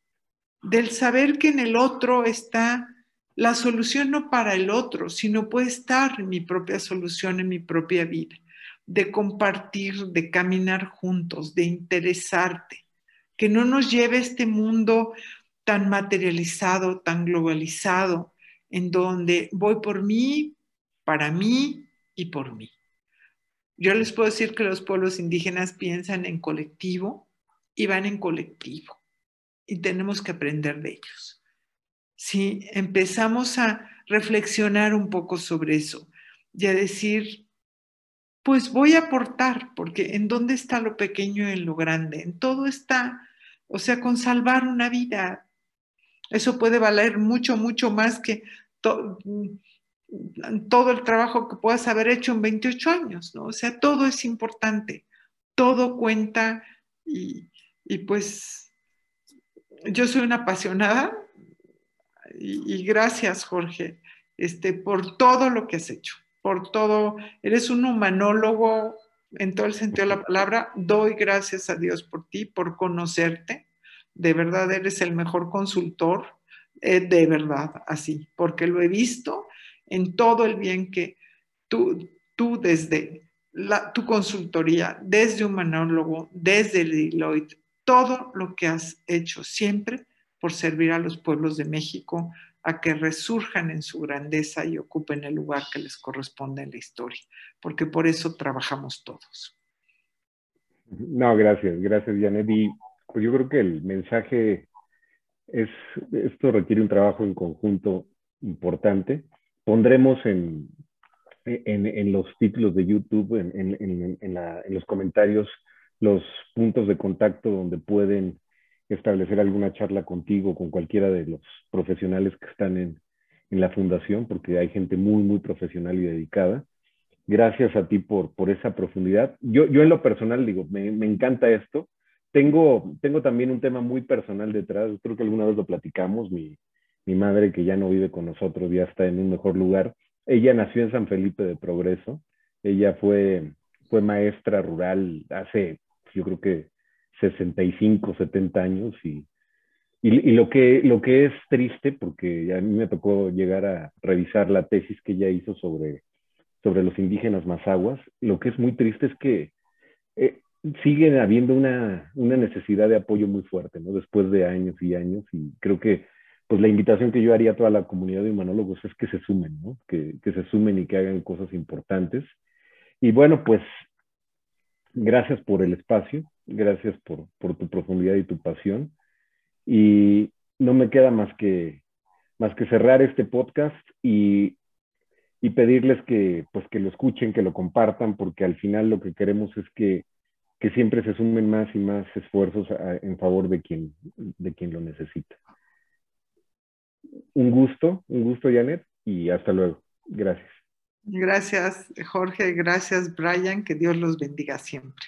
del saber que en el otro está la solución no para el otro, sino puede estar mi propia solución en mi propia vida, de compartir, de caminar juntos, de interesarte, que no nos lleve este mundo tan materializado, tan globalizado, en donde voy por mí, para mí y por mí. Yo les puedo decir que los pueblos indígenas piensan en colectivo y van en colectivo y tenemos que aprender de ellos si empezamos a reflexionar un poco sobre eso y a decir, pues voy a aportar, porque ¿en dónde está lo pequeño y en lo grande? En todo está, o sea, con salvar una vida. Eso puede valer mucho, mucho más que todo el trabajo que puedas haber hecho en 28 años, ¿no? O sea, todo es importante, todo cuenta y, pues yo soy una apasionada y, gracias, Jorge, este, por todo lo que has hecho, por todo. Eres un humanólogo en todo el sentido de la palabra. Doy gracias a Dios por ti, por conocerte. De verdad, eres el mejor consultor, eh, de verdad, así, porque lo he visto en todo el bien que tú, tú desde tu consultoría, desde humanólogo, desde el Deloitte, todo lo que has hecho siempre por servir a los pueblos de México, a que resurjan en su grandeza y ocupen el lugar que les corresponde en la historia, porque por eso trabajamos todos. No, gracias, gracias Janet. Y pues yo creo que el mensaje es, esto requiere un trabajo en conjunto importante. Pondremos en, en, los títulos de YouTube, en, en los comentarios, los puntos de contacto donde pueden establecer alguna charla contigo, con cualquiera de los profesionales que están en, en la fundación, porque hay gente muy, muy profesional y dedicada. Gracias a ti por, por esa profundidad. Yo, yo en lo personal digo, me, me encanta esto. Tengo, tengo también un tema muy personal detrás, creo que alguna vez lo platicamos, mi, mi madre que ya no vive con nosotros, ya está en un mejor lugar. Ella nació en San Felipe de Progreso, ella fue, fue maestra rural hace, yo creo que 65, 70 años y, y, lo, que, lo que es triste, porque a mí me tocó llegar a revisar la tesis que ella hizo sobre, sobre los indígenas mazaguas, lo que es muy triste es que eh, sigue habiendo una, una, necesidad de apoyo muy fuerte, ¿no? Después de años y años, y creo que pues la invitación que yo haría a toda la comunidad de humanólogos es que se sumen, ¿no? Que, se sumen y que hagan cosas importantes. Y bueno, pues gracias por el espacio, gracias por, por, tu profundidad y tu pasión. Y no me queda más que, más que cerrar este podcast y, y pedirles que, pues, que lo escuchen, que lo compartan, porque al final lo que queremos es que, que siempre se sumen más y más esfuerzos en favor de quien, de quien lo necesita. Un gusto, un gusto, Janet, y hasta luego. Gracias. Gracias, Jorge. Gracias, Brian. Que Dios los bendiga siempre.